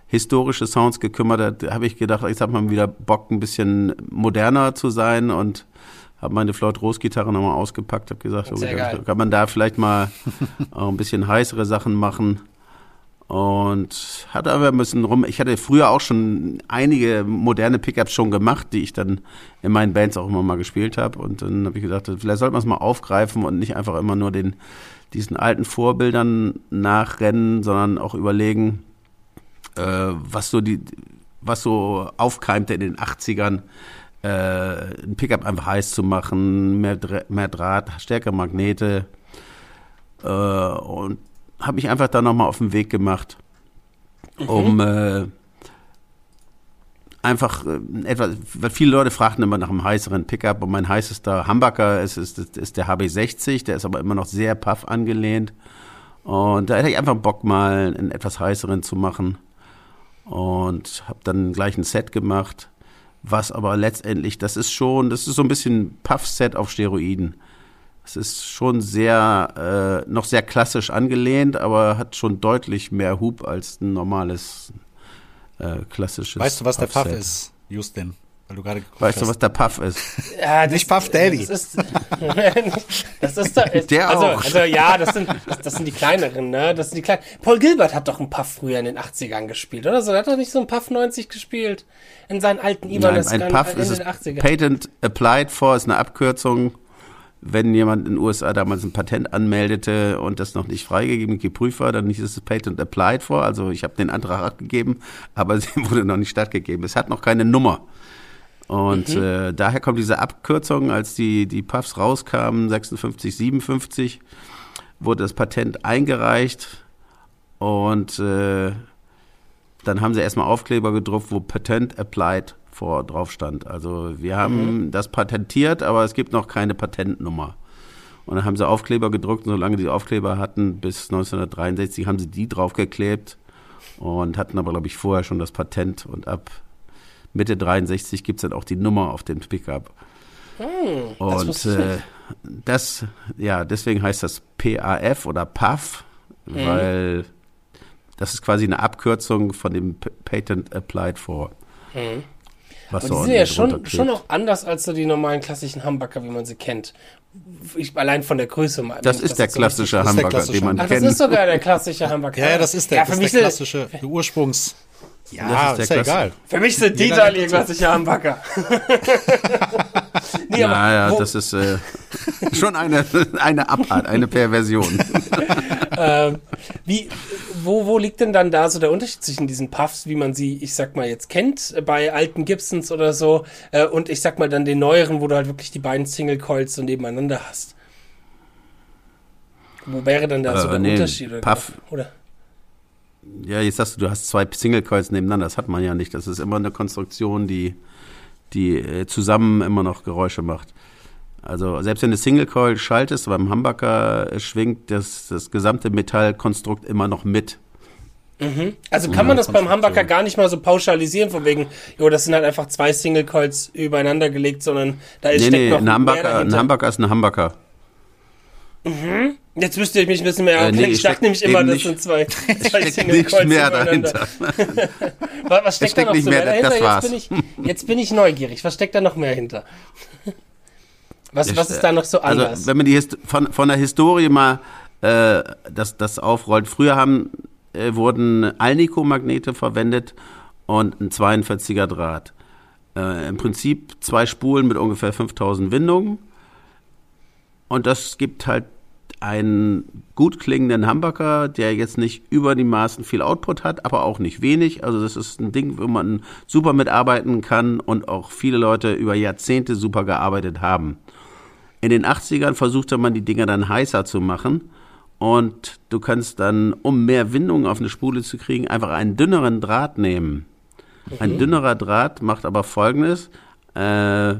historische Sounds gekümmert habe, habe ich gedacht, jetzt hat man wieder Bock, ein bisschen moderner zu sein und habe meine Floyd Rose Gitarre nochmal ausgepackt, habe gesagt, geil. kann man da vielleicht mal auch ein bisschen heißere Sachen machen. Und hatte aber ein bisschen rum. Ich hatte früher auch schon einige moderne Pickups schon gemacht, die ich dann in meinen Bands auch immer mal gespielt habe. Und dann habe ich gedacht, vielleicht sollte man es mal aufgreifen und nicht einfach immer nur den, diesen alten Vorbildern nachrennen, sondern auch überlegen, äh, was so die, was so aufkeimte in den 80ern, äh, ein Pickup einfach heiß zu machen, mehr, mehr Draht, stärkere Magnete. Äh, und habe mich einfach da nochmal auf den Weg gemacht, um äh, einfach äh, etwas, weil viele Leute fragten immer nach einem heißeren Pickup und mein heißester Humbucker ist, ist, ist, ist der HB60, der ist aber immer noch sehr puff angelehnt. Und da hätte ich einfach Bock, mal einen etwas heißeren zu machen. Und habe dann gleich ein Set gemacht, was aber letztendlich, das ist schon, das ist so ein bisschen Puff-Set auf Steroiden. Es ist schon sehr, äh, noch sehr klassisch angelehnt, aber hat schon deutlich mehr Hub als ein normales äh, klassisches. Weißt du, was der Puff ist, Justin? Weil du gerade geguckt Weißt du, hast. was der Puff ist? Ja, Nicht Puff Daddy. Das ist, das ist da, Der also, auch. also ja, das sind, das, das sind die kleineren, ne? Das sind die kleinen. Paul Gilbert hat doch einen Puff früher in den 80ern gespielt, oder so? Der hat doch nicht so einen Puff 90 gespielt in seinen alten Nein, Ibanez ein Puff Ende ist es der 80er. Patent Applied for, ist eine Abkürzung. Wenn jemand in den USA damals ein Patent anmeldete und das noch nicht freigegeben, geprüft war, dann ist es Patent Applied for. Also ich habe den Antrag abgegeben, aber sie wurde noch nicht stattgegeben. Es hat noch keine Nummer. Und Mhm. äh, daher kommt diese Abkürzung, als die, die Puffs rauskamen, 56, 57, wurde das Patent eingereicht und äh, dann haben sie erstmal Aufkleber gedruckt, wo Patent Applied vor drauf stand. Also wir haben das patentiert, aber es gibt noch keine Patentnummer. Und dann haben sie Aufkleber gedruckt und solange die Aufkleber hatten, bis 1963 haben sie die draufgeklebt und hatten aber, glaube ich, vorher schon das Patent und ab Mitte 63 gibt es dann auch die Nummer auf dem Pickup. das und wusste ich äh, das, ja, deswegen heißt das PAF oder PAF, Mhm. weil das ist quasi eine Abkürzung von dem Patent Applied For. Was die sind ja schon, schon auch anders als so die normalen klassischen Hamburger, wie man sie kennt. Ich, allein von der Größe mal. Das ist der so klassische der Hamburger, klassische den man Ach, das kennt. ist sogar der klassische Hamburger. Ja, ja, das ist der, Ja, das für ist mich der klassische der Ursprungs. Ja, Das ist ist, der ja egal. für mich sind die so. klassische Hamburger. nee, Naja, wo, das ist äh, schon eine, eine Abart, eine Perversion. ähm, wie, wo, wo liegt denn dann da so der Unterschied zwischen diesen Puffs, wie man sie, ich sag mal, jetzt kennt, äh, bei alten Gibsons oder so, äh, und ich sag mal dann den neueren, wo du halt wirklich die beiden Single Coils so nebeneinander hast? Wo wäre dann da so Äh, der nee, Unterschied? Oder, Puff- oder? Ja, jetzt sagst du, du hast zwei Single Coils nebeneinander. Das hat man ja nicht. Das ist immer eine Konstruktion, die, die äh, zusammen immer noch Geräusche macht. Also selbst wenn du Single Coil schaltest, beim Humbucker äh, schwingt das, das gesamte Metallkonstrukt immer noch mit. Also kann man das beim. Humbucker gar nicht mal so pauschalisieren, von wegen, jo, das sind halt einfach zwei Single Coils übereinander gelegt, sondern da ist Nee, steckt nee, noch ein mehr Humbucker, ein dahinter. Humbucker ist ein Humbucker. Jetzt müsste ich mich ein bisschen mehr Äh, aufklären. nee, ich dachte steckt nämlich immer, das sind zwei, zwei Steckt Single nicht Coils mehr übereinander. dahinter. Was, was steckt da steckt noch nicht so mehr, dahinter? war's. Jetzt bin, ich, jetzt bin ich neugierig. Was steckt da noch mehr hinter? Was, was ist da noch so anders? Also, wenn man die Hist von, von der Historie mal äh, das, das aufrollt. Früher haben, äh, wurden Alnico-Magnete verwendet und ein 42er Draht. Äh, Im Prinzip zwei Spulen mit ungefähr 5000 Windungen. Und das gibt halt einen gut klingenden Humbucker, der jetzt nicht über die Maßen viel Output hat, aber auch nicht wenig. Also das ist ein Ding, wo man super mitarbeiten kann und auch viele Leute über Jahrzehnte super gearbeitet haben. In den 80ern versuchte man die Dinger dann heißer zu machen und du kannst dann, um mehr Windung auf eine Spule zu kriegen, einfach einen dünneren Draht nehmen. Ein dünnerer Draht macht aber folgendes, äh,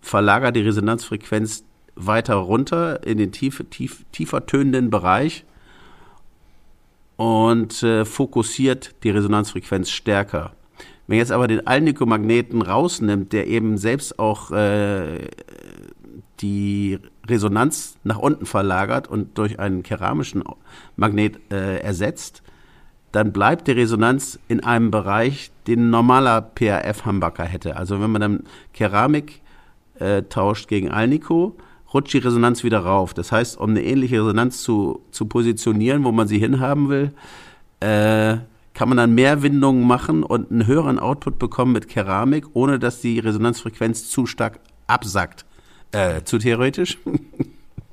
verlagert die Resonanzfrequenz weiter runter in den tief, tief, tiefer tönenden Bereich und äh, fokussiert die Resonanzfrequenz stärker. Wenn jetzt aber den Alnico-Magneten rausnimmt, der eben selbst auch äh, die Resonanz nach unten verlagert und durch einen keramischen Magnet äh, ersetzt, dann bleibt die Resonanz in einem Bereich, den normaler PRF-Humbucker hätte. Also wenn man dann Keramik äh, tauscht gegen Alnico, rutscht die Resonanz wieder rauf. Das heißt, um eine ähnliche Resonanz zu, zu positionieren, wo man sie hinhaben will, äh, kann man dann mehr Windungen machen und einen höheren Output bekommen mit Keramik, ohne dass die Resonanzfrequenz zu stark absackt. Äh, zu theoretisch?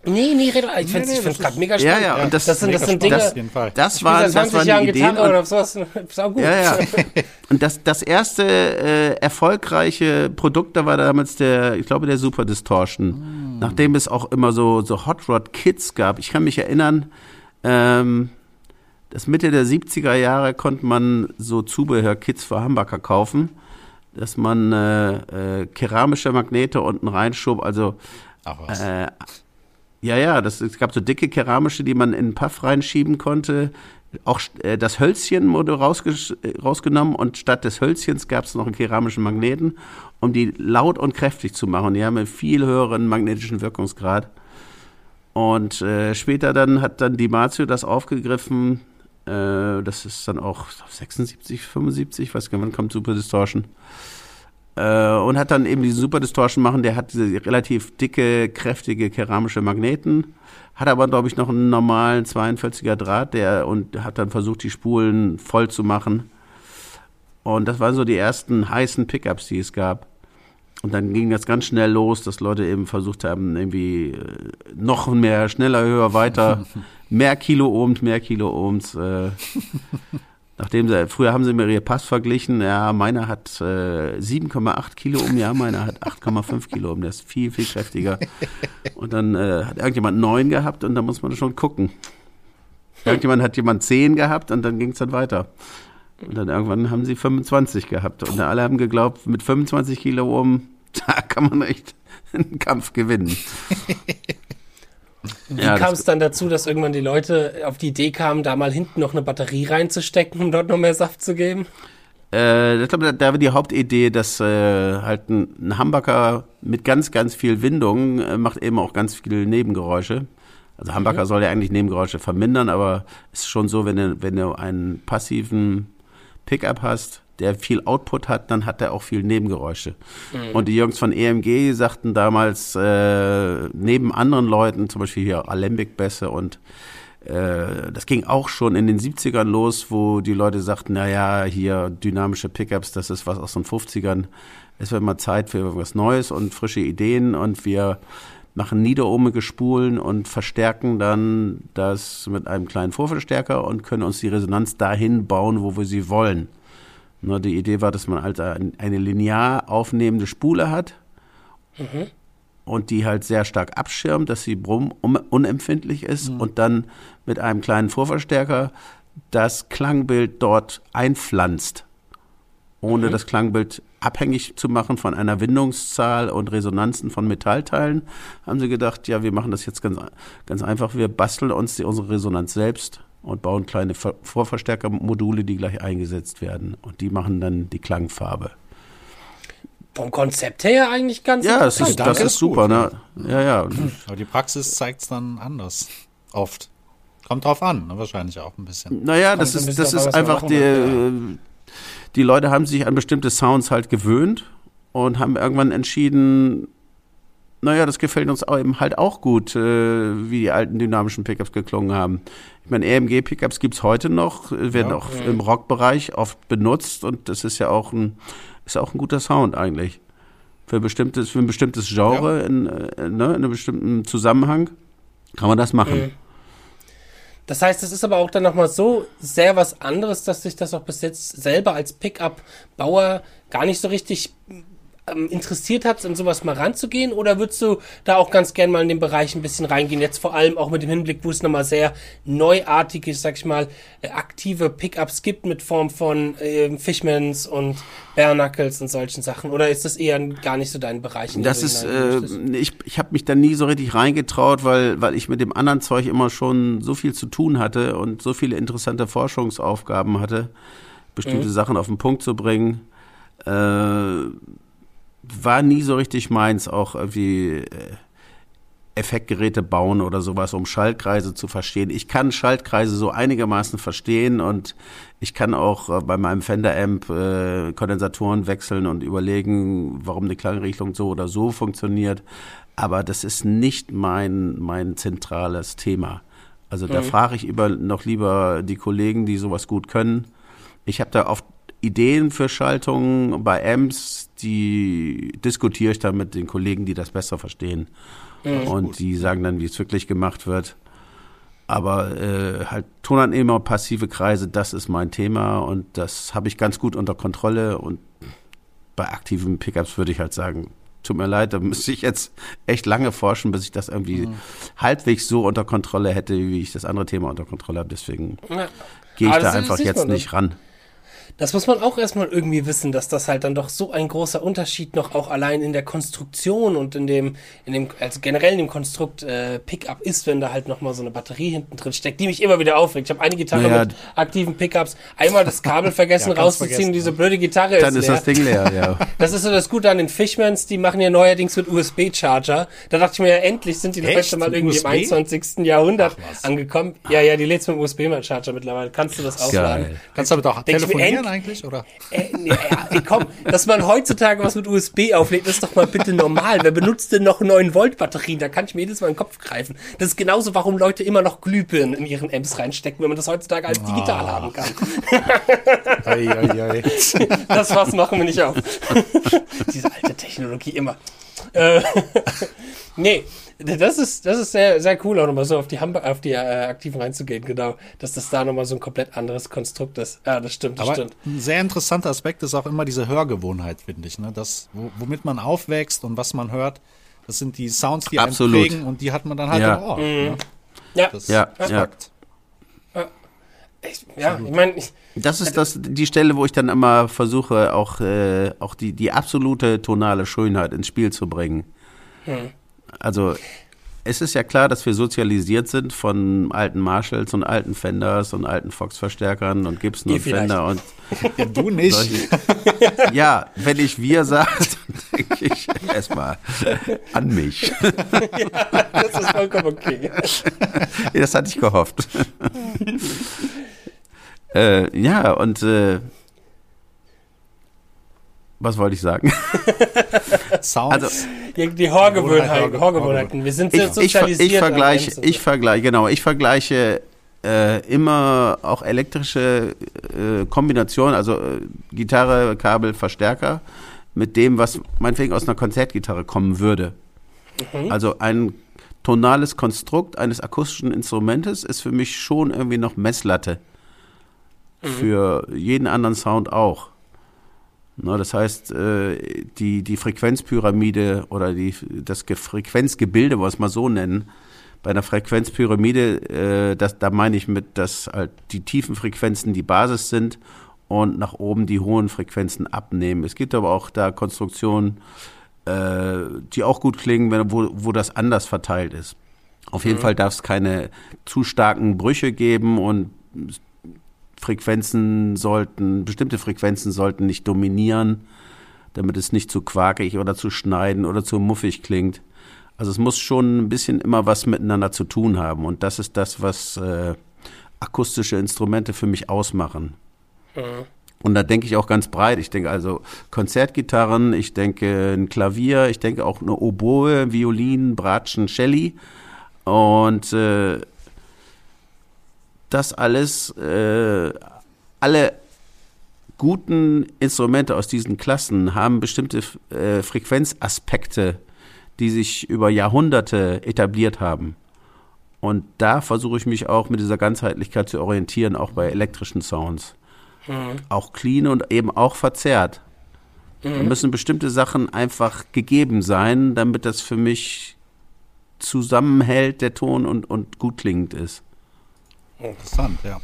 nee, nee, red, ich finde nee, es das gerade mega Ja, spannend. ja, und das- das sind, das sind Dinge, auf jeden Fall. Das waren, seit das 20 waren Jahren die Ideen. Und, oder sowas. Sau gut. ja, ja. Und das, das erste äh, erfolgreiche Produkt, da war damals der, ich glaube, der Super Distortion. Nachdem es auch immer so, so Hot Rod Kits gab. Ich kann mich erinnern, ähm, das Mitte der 70er Jahre konnte man so Zubehör-Kits für Humbucker kaufen, dass man äh, äh, keramische Magnete unten reinschob, also Ach was. äh, ja, ja, das, es gab so dicke keramische, die man in den Puff reinschieben konnte. Auch äh, das Hölzchen wurde äh, rausgenommen und statt des Hölzchens gab es noch einen keramischen Magneten, um die laut und kräftig zu machen. Die haben einen viel höheren magnetischen Wirkungsgrad. Und äh, später dann hat dann die Mazio das aufgegriffen. Äh, das ist dann auch 76, 75, weiß nicht, wann kommt Super Distortion. Äh, und hat dann eben diesen Super Distortion machen, der hat diese relativ dicke, kräftige keramische Magneten, hat aber, glaube ich, noch einen normalen 42er Draht, der und hat dann versucht, die Spulen voll zu machen. Und das waren so die ersten heißen Pickups, die es gab. Und dann ging das ganz schnell los, dass Leute eben versucht haben, irgendwie äh, noch mehr, schneller, höher, weiter, mehr Kilo Ohms, mehr Kilo Ohms. Äh, Nachdem sie, früher haben sie mir ihr Pass verglichen, ja, meiner hat äh, 7,8 Kilo um, ja, meiner hat 8,5 Kilo um, der ist viel, viel kräftiger. Und dann äh, hat irgendjemand 9 gehabt und da muss man schon gucken. Irgendjemand hat jemand 10 gehabt und dann ging es dann weiter. Und dann irgendwann haben sie 25 gehabt und alle haben geglaubt, mit 25 Kilo um, da kann man echt einen Kampf gewinnen. Wie Ja, kam es dann dazu, dass irgendwann die Leute auf die Idee kamen, da mal hinten noch eine Batterie reinzustecken, um dort noch mehr Saft zu geben? Äh, ich glaube, da, da war die Hauptidee, dass äh, halt ein, ein Hamburger mit ganz, ganz viel Windung äh, macht eben auch ganz viele Nebengeräusche. Also Hamburger soll ja eigentlich Nebengeräusche vermindern, aber es ist schon so, wenn du, wenn du einen passiven Pickup hast, der viel Output hat, dann hat er auch viel Nebengeräusche. Und die Jungs von EMG sagten damals, äh, neben anderen Leuten, zum Beispiel hier Alembic-Bässe und äh, das ging auch schon in den 70ern los, wo die Leute sagten, naja, hier dynamische Pickups, das ist was aus den 50ern. Es wird mal Zeit für irgendwas Neues und frische Ideen und wir machen niederohmige Spulen und verstärken dann das mit einem kleinen Vorverstärker und können uns die Resonanz dahin bauen, wo wir sie wollen. Ne, die Idee war, dass man halt ein- eine linear aufnehmende Spule hat und die halt sehr stark abschirmt, dass sie brumm um, unempfindlich ist und dann mit einem kleinen Vorverstärker das Klangbild dort einpflanzt, ohne das Klangbild abhängig zu machen von einer Windungszahl und Resonanzen von Metallteilen, haben sie gedacht, ja, wir machen das jetzt ganz, ganz einfach, wir basteln uns die, unsere Resonanz selbst und bauen kleine Ver- Vorverstärkermodule, die gleich eingesetzt werden und die machen dann die Klangfarbe. Vom Konzept her eigentlich ganz Ja, das ist, das ist super, ne? Ja, ja. Aber die Praxis zeigt es dann anders. Oft. Kommt drauf an, ne? wahrscheinlich auch ein bisschen. Naja, Kommt das ein ist, das ist einfach, die, die Leute haben sich an bestimmte Sounds halt gewöhnt und haben irgendwann entschieden, naja, das gefällt uns eben halt auch gut, äh, wie die alten dynamischen Pickups geklungen haben. Ich meine, AMG-Pickups gibt's heute noch, äh, werden Ja. auch im Rockbereich oft benutzt und das ist ja auch ein, ist auch ein guter Sound eigentlich. Für, bestimmtes, für ein bestimmtes Genre, in, äh, ne, in einem bestimmten Zusammenhang kann man das machen. Mhm. Das heißt, es ist aber auch dann nochmal so sehr was anderes, dass sich das auch bis jetzt selber als Pickup-Bauer gar nicht so richtig ähm, interessiert hat, in sowas mal ranzugehen? Oder würdest du da auch ganz gern mal in den Bereich ein bisschen reingehen? Jetzt vor allem auch mit dem Hinblick, wo es nochmal sehr neuartige, sag ich mal, äh, aktive Pickups gibt mit Form von ähm, Fishmans und Barnacles und solchen Sachen. Oder ist das eher gar nicht so dein Bereich? Das ist, äh, ich, ich habe mich da nie so richtig reingetraut, weil, weil ich mit dem anderen Zeug immer schon so viel zu tun hatte und so viele interessante Forschungsaufgaben hatte, bestimmte Sachen auf den Punkt zu bringen. Äh, war nie so richtig meins, auch irgendwie äh, Effektgeräte bauen oder sowas, um Schaltkreise zu verstehen. Ich kann Schaltkreise so einigermaßen verstehen und ich kann auch äh, bei meinem Fender Amp äh, Kondensatoren wechseln und überlegen, warum eine Klangrichtung so oder so funktioniert. Aber das ist nicht mein, mein zentrales Thema. Also da frage ich über noch lieber die Kollegen, die sowas gut können. Ich habe da oft Ideen für Schaltungen bei Amps, die diskutiere ich dann mit den Kollegen, die das besser verstehen. Und die sagen dann, wie es wirklich gemacht wird. Aber äh, halt Tonannehmer, passive Kreise, das ist mein Thema und das habe ich ganz gut unter Kontrolle. Und bei aktiven Pickups würde ich halt sagen, tut mir leid, da müsste ich jetzt echt lange forschen, bis ich das irgendwie halbwegs so unter Kontrolle hätte, wie ich das andere Thema unter Kontrolle habe. Deswegen Ja. gehe ich Aber da einfach jetzt ne? nicht ran. Das muss man auch erstmal irgendwie wissen, dass das halt dann doch so ein großer Unterschied noch auch allein in der Konstruktion und in dem, in dem, also generell in dem Konstrukt äh, Pickup ist, wenn da halt nochmal so eine Batterie hinten drin steckt, die mich immer wieder aufregt. Ich habe eine Gitarre Naja. mit aktiven Pickups, einmal das Kabel vergessen Ja, rauszuziehen, vergessen, diese ja. blöde Gitarre Dann ist ist leer. das Ding leer, ja. Das ist so das Gute an den Fishmans, die machen ja neuerdings mit USB-Charger. Da dachte ich mir, ja, endlich sind die Echt? Leute mal irgendwie USB? im 21. Jahrhundert Ach, angekommen. Ja, ja, die lädst mit USB-Charger mittlerweile. Kannst du das aufladen? Geil. Kannst du damit auch telefonieren eigentlich? Oder? Äh, nee, ja, ey, komm, dass man heutzutage was mit USB auflädt, ist doch mal bitte normal. Wer benutzt denn noch 9 Volt Batterien? Da kann ich mir jedes Mal in den Kopf greifen. Das ist genauso, warum Leute immer noch Glühbirnen in ihren Amps reinstecken, wenn man das heutzutage als digital Ah. haben kann. Ei, ei, ei. Das was machen wir nicht auf. Diese alte Technologie immer. Äh, nee, Das ist, das ist sehr, sehr cool, auch nochmal so auf die, Ham auf die äh, Aktiven reinzugehen, genau. Dass das da nochmal so ein komplett anderes Konstrukt ist. Ja, das stimmt, das Aber stimmt. ein sehr interessanter Aspekt ist auch immer diese Hörgewohnheit, finde ich. Ne? Das, wo, womit man aufwächst und was man hört, das sind die Sounds, die Absolut. einen prägen und die hat man dann halt Ja. im Ohr. Ne? Ja, Das Ja, ist ja. Fakt. ich, ja ich meine, ich, Das ist das, die Stelle, wo ich dann immer versuche, auch, äh, auch die, die absolute tonale Schönheit ins Spiel zu bringen. Also, es ist ja klar, dass wir sozialisiert sind von alten Marshalls und alten Fenders und alten Fox-Verstärkern und Gibson Ihr und Fender und Ja, du nicht. solche. ja, wenn ich wir sage, dann denke ich erstmal an mich. das ist vollkommen okay. das hatte ich gehofft. äh, ja, und äh, was wollte ich sagen? Sounds. Also, Die, die Hörgewohnheiten, Hörge- Hörgewohnheiten. Wir sind ich, sehr ich, sozialisiert. ich vergleiche, ich vergleiche, genau, ich vergleiche äh, immer auch elektrische äh, Kombination, also äh, Gitarre, Kabel, Verstärker, mit dem, was meinetwegen aus einer Konzertgitarre kommen würde. Also ein tonales Konstrukt eines akustischen Instrumentes ist für mich schon irgendwie noch Messlatte. Für jeden anderen Sound auch. Ne, das heißt, äh, die, die Frequenzpyramide oder die, das Ge Frequenzgebilde, was wir so nennen, bei einer Frequenzpyramide, äh, das, da meine ich mit, dass halt die tiefen Frequenzen die Basis sind und nach oben die hohen Frequenzen abnehmen. Es gibt aber auch da Konstruktionen, äh, die auch gut klingen, wo, wo das anders verteilt ist. Auf jeden Fall darf es keine zu starken Brüche geben und Frequenzen sollten, bestimmte Frequenzen sollten nicht dominieren, damit es nicht zu quakig oder zu schneiden oder zu muffig klingt. Also es muss schon ein bisschen immer was miteinander zu tun haben und das ist das, was äh, akustische Instrumente für mich ausmachen. Und da denke ich auch ganz breit. Ich denke also Konzertgitarren, ich denke ein Klavier, ich denke auch eine Oboe, Violin, Bratschen, Celli. Und äh, das alles, äh, alle guten Instrumente aus diesen Klassen haben bestimmte äh, Frequenzaspekte, die sich über Jahrhunderte etabliert haben. Und da versuche ich mich auch mit dieser Ganzheitlichkeit zu orientieren, auch bei elektrischen Sounds. Auch clean und eben auch verzerrt. Da müssen bestimmte Sachen einfach gegeben sein, damit das für mich zusammenhält, der Ton und, und gut klingend ist. Interessant, ja.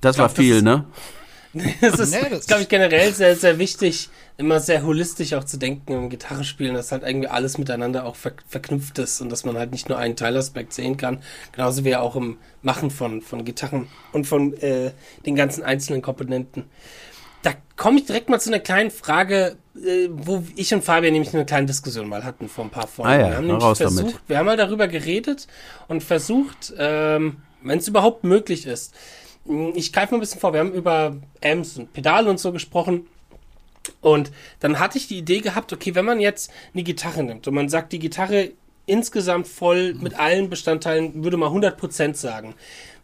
Das glaub, war viel, ist, ne? Das ist, Nee, das- glaube ich, generell sehr, sehr wichtig, immer sehr holistisch auch zu denken im Gitarrespielen, dass halt irgendwie alles miteinander auch ver verknüpft ist und dass man halt nicht nur einen Teilaspekt sehen kann, genauso wie auch im Machen von, von Gitarren und von äh, den ganzen einzelnen Komponenten. Da komme ich direkt mal zu einer kleinen Frage, äh, wo ich und Fabian nämlich eine kleine Diskussion mal hatten vor ein paar Folgen. Ah ja, wir haben nämlich raus damit. versucht, wir haben mal darüber geredet und versucht, ähm, wenn es überhaupt möglich ist, ich greife mal ein bisschen vor, wir haben über Amps und Pedale und so gesprochen. Und dann hatte ich die Idee gehabt, okay, wenn man jetzt eine Gitarre nimmt und man sagt, die Gitarre insgesamt voll mit allen Bestandteilen, würde mal 100% sagen.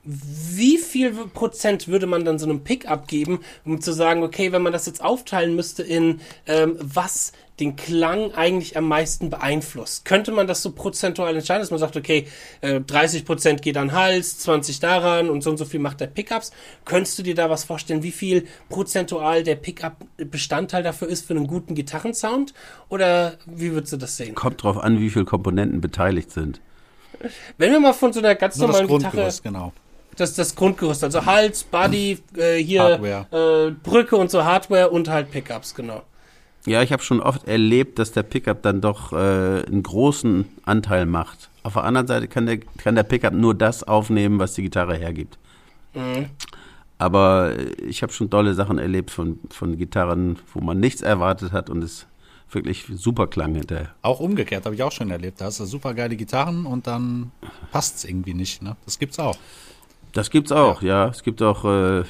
Wie viel Prozent würde man dann so einem Pickup geben, um zu sagen, okay, wenn man das jetzt aufteilen müsste in ähm, was den Klang eigentlich am meisten beeinflusst? Könnte man das so prozentual entscheiden, dass man sagt, okay, äh, 30 Prozent geht an Hals, 20 daran und so und so viel macht der Pickups? Könntest du dir da was vorstellen, wie viel prozentual der Pickup Bestandteil dafür ist für einen guten Gitarrensound? Oder wie würdest du das sehen? Kommt drauf an, wie viele Komponenten beteiligt sind. Wenn wir mal von so einer ganz Nur das normalen Gitarre Grundgerüst, genau. das das Grundgerüst, also Hals, Body, äh, hier. Äh, Brücke und so Hardware und halt Pickups, genau. Ja, ich habe schon oft erlebt, dass der Pickup dann doch äh, einen großen Anteil macht. Auf der anderen Seite kann der, kann der Pickup nur das aufnehmen, was die Gitarre hergibt. Aber äh, ich habe schon tolle Sachen erlebt von, von Gitarren, wo man nichts erwartet hat und es wirklich super klang hinterher. Auch umgekehrt habe ich auch schon erlebt. Da hast du super geile Gitarren und dann passt es irgendwie nicht. Ne? Das gibt's auch. Das gibt's auch, ja. Es gibt auch, äh, äh,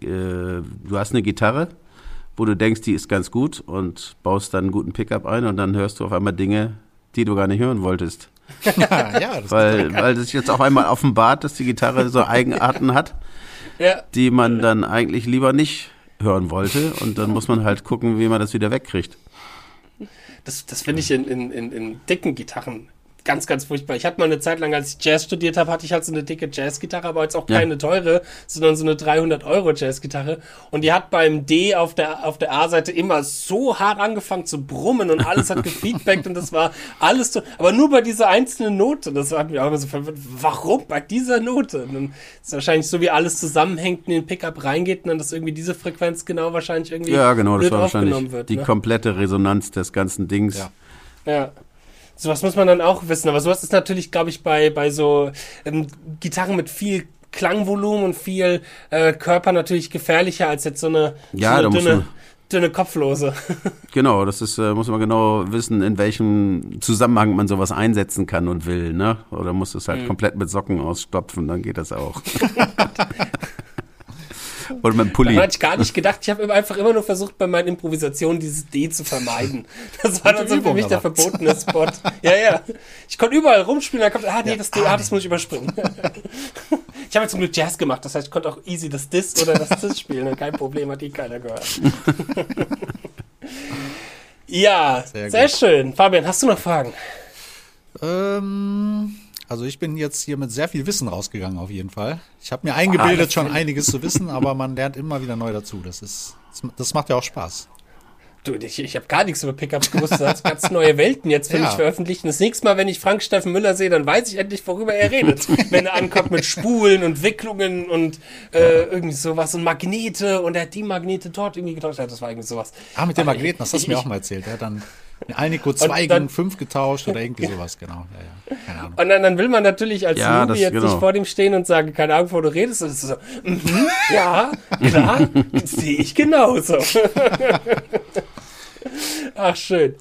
du hast eine Gitarre, wo du denkst, die ist ganz gut und baust dann einen guten Pickup ein und dann hörst du auf einmal Dinge, die du gar nicht hören wolltest. ja, das Weil, weil sich jetzt auf einmal offenbart, dass die Gitarre so Eigenarten hat, Ja, die man dann eigentlich lieber nicht hören wollte. Und dann muss man halt gucken, wie man das wieder wegkriegt. das, das finde ich in, in, in, in dicken Gitarren ganz, ganz furchtbar. Ich hatte mal eine Zeit lang, als ich Jazz studiert habe, hatte ich halt so eine dicke Jazzgitarre, aber jetzt auch keine ja. teure, sondern so eine 300 Euro Jazzgitarre. Und die hat beim D auf der, auf der A-Seite immer so hart angefangen zu brummen und alles hat gefeedbackt und das war alles so, aber nur bei dieser einzelnen Note. Das hat mir auch immer so verwirrt. Warum bei dieser Note? Und dann ist wahrscheinlich so, wie alles zusammenhängt in den Pickup reingeht und dann, dass irgendwie diese Frequenz genau wahrscheinlich irgendwie ja, genau, das war wahrscheinlich wird, die ne? komplette Resonanz des ganzen Dings. Ja. ja. Sowas muss man dann auch wissen. Aber sowas ist natürlich, glaube ich, bei, bei so ähm, Gitarren mit viel Klangvolumen und viel äh, Körper natürlich gefährlicher als jetzt so eine, ja, so eine dünne, dünne Kopflose. genau, das ist, äh, muss man genau wissen, in welchem Zusammenhang man sowas einsetzen kann und will, ne? Oder muss es halt mhm. komplett mit Socken ausstopfen, dann geht das auch. Oder mit dem Pulli. Da hatte ich gar nicht gedacht. Ich habe einfach immer nur versucht, bei meinen Improvisationen dieses D zu vermeiden. Das war dann so für mich der verbotene Spot. Ja, ja. Ich konnte überall rumspielen, da kommt, ah, nee, das D, ah, das muss ich überspringen. Ich habe zum Glück Jazz gemacht, das heißt, ich konnte auch easy das Dis oder das Dis spielen. Kein Problem, hat die keiner gehört. ja, sehr, sehr schön. Fabian, hast du noch Fragen? Ähm, also ich bin jetzt hier mit sehr viel Wissen rausgegangen auf jeden Fall. Ich habe mir eingebildet, ah, schon einiges zu wissen, aber man lernt immer wieder neu dazu. Das ist, das macht ja auch Spaß. Du, ich, ich habe gar nichts über Pickups gewusst. Du hast ganz neue Welten jetzt für ja. mich veröffentlicht. Und das nächste Mal, wenn ich Frank Steffen Müller sehe, dann weiß ich endlich, worüber er redet. wenn er ankommt mit Spulen und Wicklungen und äh, irgendwie sowas und Magnete und er hat die Magnete dort irgendwie getauscht. Ja, das war irgendwie sowas. Ah, mit den Magneten, das hast du mir auch mal erzählt. Er hat dann Alnico 2 gegen 5 getauscht oder irgendwie sowas, genau. Ja, ja. Keine Ahnung. Und dann, dann will man natürlich als ja, Newbie jetzt genau. nicht vor dem stehen und sagen, keine Ahnung, wo du redest. Und so, mm -hmm, ja, klar, sehe ich genauso. Ach, schön.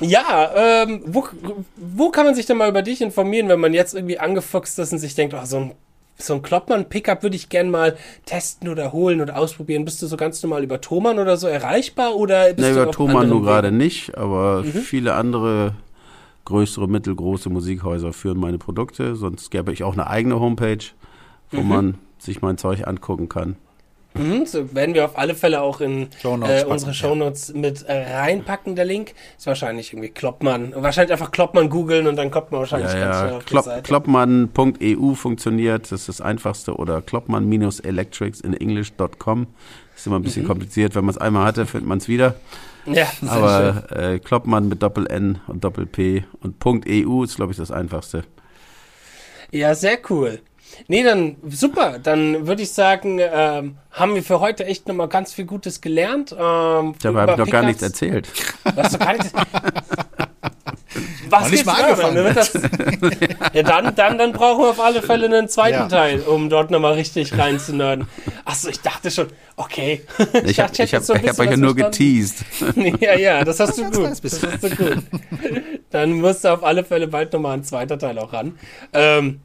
Ja, ähm, wo, wo kann man sich denn mal über dich informieren, wenn man jetzt irgendwie angefuchst ist und sich denkt, oh, so ein so ein Kloppmann-Pickup würde ich gern mal testen oder holen oder ausprobieren. Bist du so ganz normal über Thomann oder so erreichbar oder bist du über Thomann nur gerade nicht, aber mhm. viele andere größere, mittelgroße Musikhäuser führen meine Produkte. Sonst gäbe ich auch eine eigene Homepage, wo mhm. man sich mein Zeug angucken kann. Mhm, so werden wir auf alle Fälle auch in Shownotes äh, unsere Shownotes ja. mit äh, reinpacken, der Link. Ist wahrscheinlich irgendwie Kloppmann. Wahrscheinlich einfach Kloppmann googeln und dann kommt man wahrscheinlich ja, ganz ja. auf Klopp, die Seite. Kloppmann.eu funktioniert, das ist das einfachste. Oder Kloppmann-electrics in english.com. Ist immer ein bisschen mhm. kompliziert. Wenn man es einmal hatte, findet man es wieder. Ja, Aber äh, Kloppmann mit Doppel-N und Doppel-P und .eu ist, glaube ich, das einfachste. Ja, sehr cool. Nee, dann super. Dann würde ich sagen, ähm, haben wir für heute echt nochmal ganz viel Gutes gelernt. Ähm, Dabei habe ich noch gar nichts erzählt. Hast du gar nichts Was nicht mal angefangen. Das, ja, dann, dann, dann brauchen wir auf alle Fälle einen zweiten ja. Teil, um dort nochmal richtig reinzunörden. Achso, ich dachte schon, okay. Ich, ich habe hab, hab, so hab euch ja nur geteased. ja, ja, das hast du gut. Das hast du gut. Dann musst du auf alle Fälle bald nochmal ein zweiter Teil auch ran. Ähm,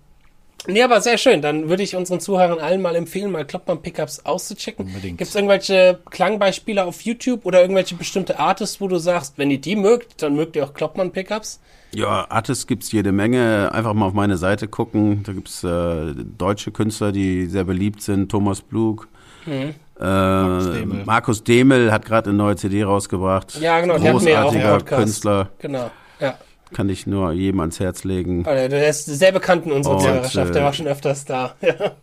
Nee, aber sehr schön. Dann würde ich unseren Zuhörern allen mal empfehlen, mal Kloppmann Pickups auszuchecken. Gibt es irgendwelche Klangbeispiele auf YouTube oder irgendwelche bestimmte Artists, wo du sagst, wenn ihr die mögt, dann mögt ihr auch Kloppmann Pickups? Ja, Artists gibt's jede Menge. Einfach mal auf meine Seite gucken. Da gibt's äh, deutsche Künstler, die sehr beliebt sind. Thomas Blug. Mhm. Äh, Markus, Demel. Markus Demel hat gerade eine neue CD rausgebracht. Ja, genau. Großartiger Künstler. Genau. Ja. Kann ich nur jedem ans Herz legen. Oh, der ist sehr bekannt in unserer Hörerschaft, der war schon öfters da.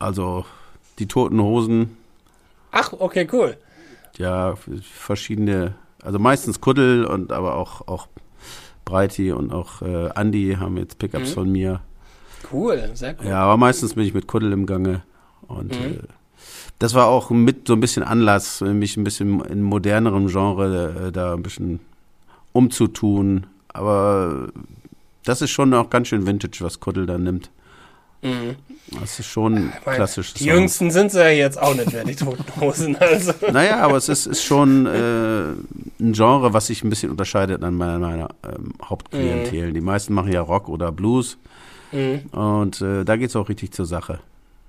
Also, die Toten Hosen. Ach, okay, cool. Ja, verschiedene, also meistens Kuddel und aber auch, auch Breiti und auch äh, Andy haben jetzt Pickups mhm. von mir. Cool, sehr cool. Ja, aber meistens bin ich mit Kuddel im Gange. Und mhm. äh, das war auch mit so ein bisschen Anlass, mich ein bisschen in modernerem Genre äh, da ein bisschen umzutun, aber das ist schon auch ganz schön Vintage, was Kuddel da nimmt. Mhm. Das ist schon ja, klassisch. Die Jüngsten sind sie ja jetzt auch nicht mehr, die Toten Hosen. Also. Naja, aber es ist, ist schon äh, ein Genre, was sich ein bisschen unterscheidet an meiner, meiner ähm, Hauptklientel. Mhm. Die meisten machen ja Rock oder Blues. Mhm. Und äh, da geht es auch richtig zur Sache.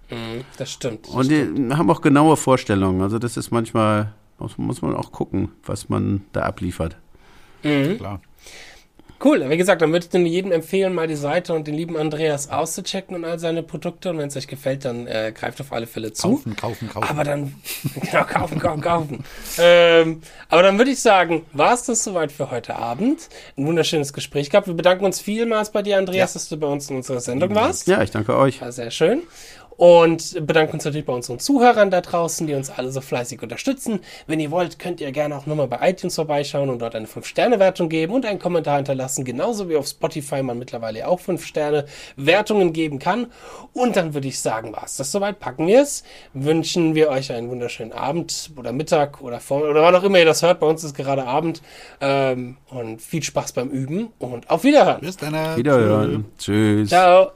Mhm, das stimmt. Das und die stimmt. haben auch genaue Vorstellungen. Also das ist manchmal, muss, muss man auch gucken, was man da abliefert. Mhm. Klar. Cool. Wie gesagt, dann würde ich dir jedem empfehlen, mal die Seite und den lieben Andreas auszuchecken und all seine Produkte. Und wenn es euch gefällt, dann äh, greift auf alle Fälle zu. Kaufen, kaufen, kaufen. Aber dann, genau, kaufen, kaufen, kaufen. ähm, aber dann würde ich sagen, war es das soweit für heute Abend. Ein wunderschönes Gespräch gehabt. Wir bedanken uns vielmals bei dir, Andreas, dass du bei uns in unserer Sendung warst. Ja, ich danke euch. War sehr schön. Und bedanken uns natürlich bei unseren Zuhörern da draußen, die uns alle so fleißig unterstützen. Wenn ihr wollt, könnt ihr gerne auch nochmal bei iTunes vorbeischauen und dort eine 5-Sterne-Wertung geben und einen Kommentar hinterlassen, genauso wie auf Spotify man mittlerweile auch 5-Sterne-Wertungen geben kann. Und dann würde ich sagen, was das soweit packen wir es. Wünschen wir euch einen wunderschönen Abend oder Mittag oder vor oder wann auch immer ihr das hört. Bei uns ist gerade Abend. Ähm, und viel Spaß beim Üben und auf Wiederhören. Bis dann. Wiederhören. Tschüss. Ciao.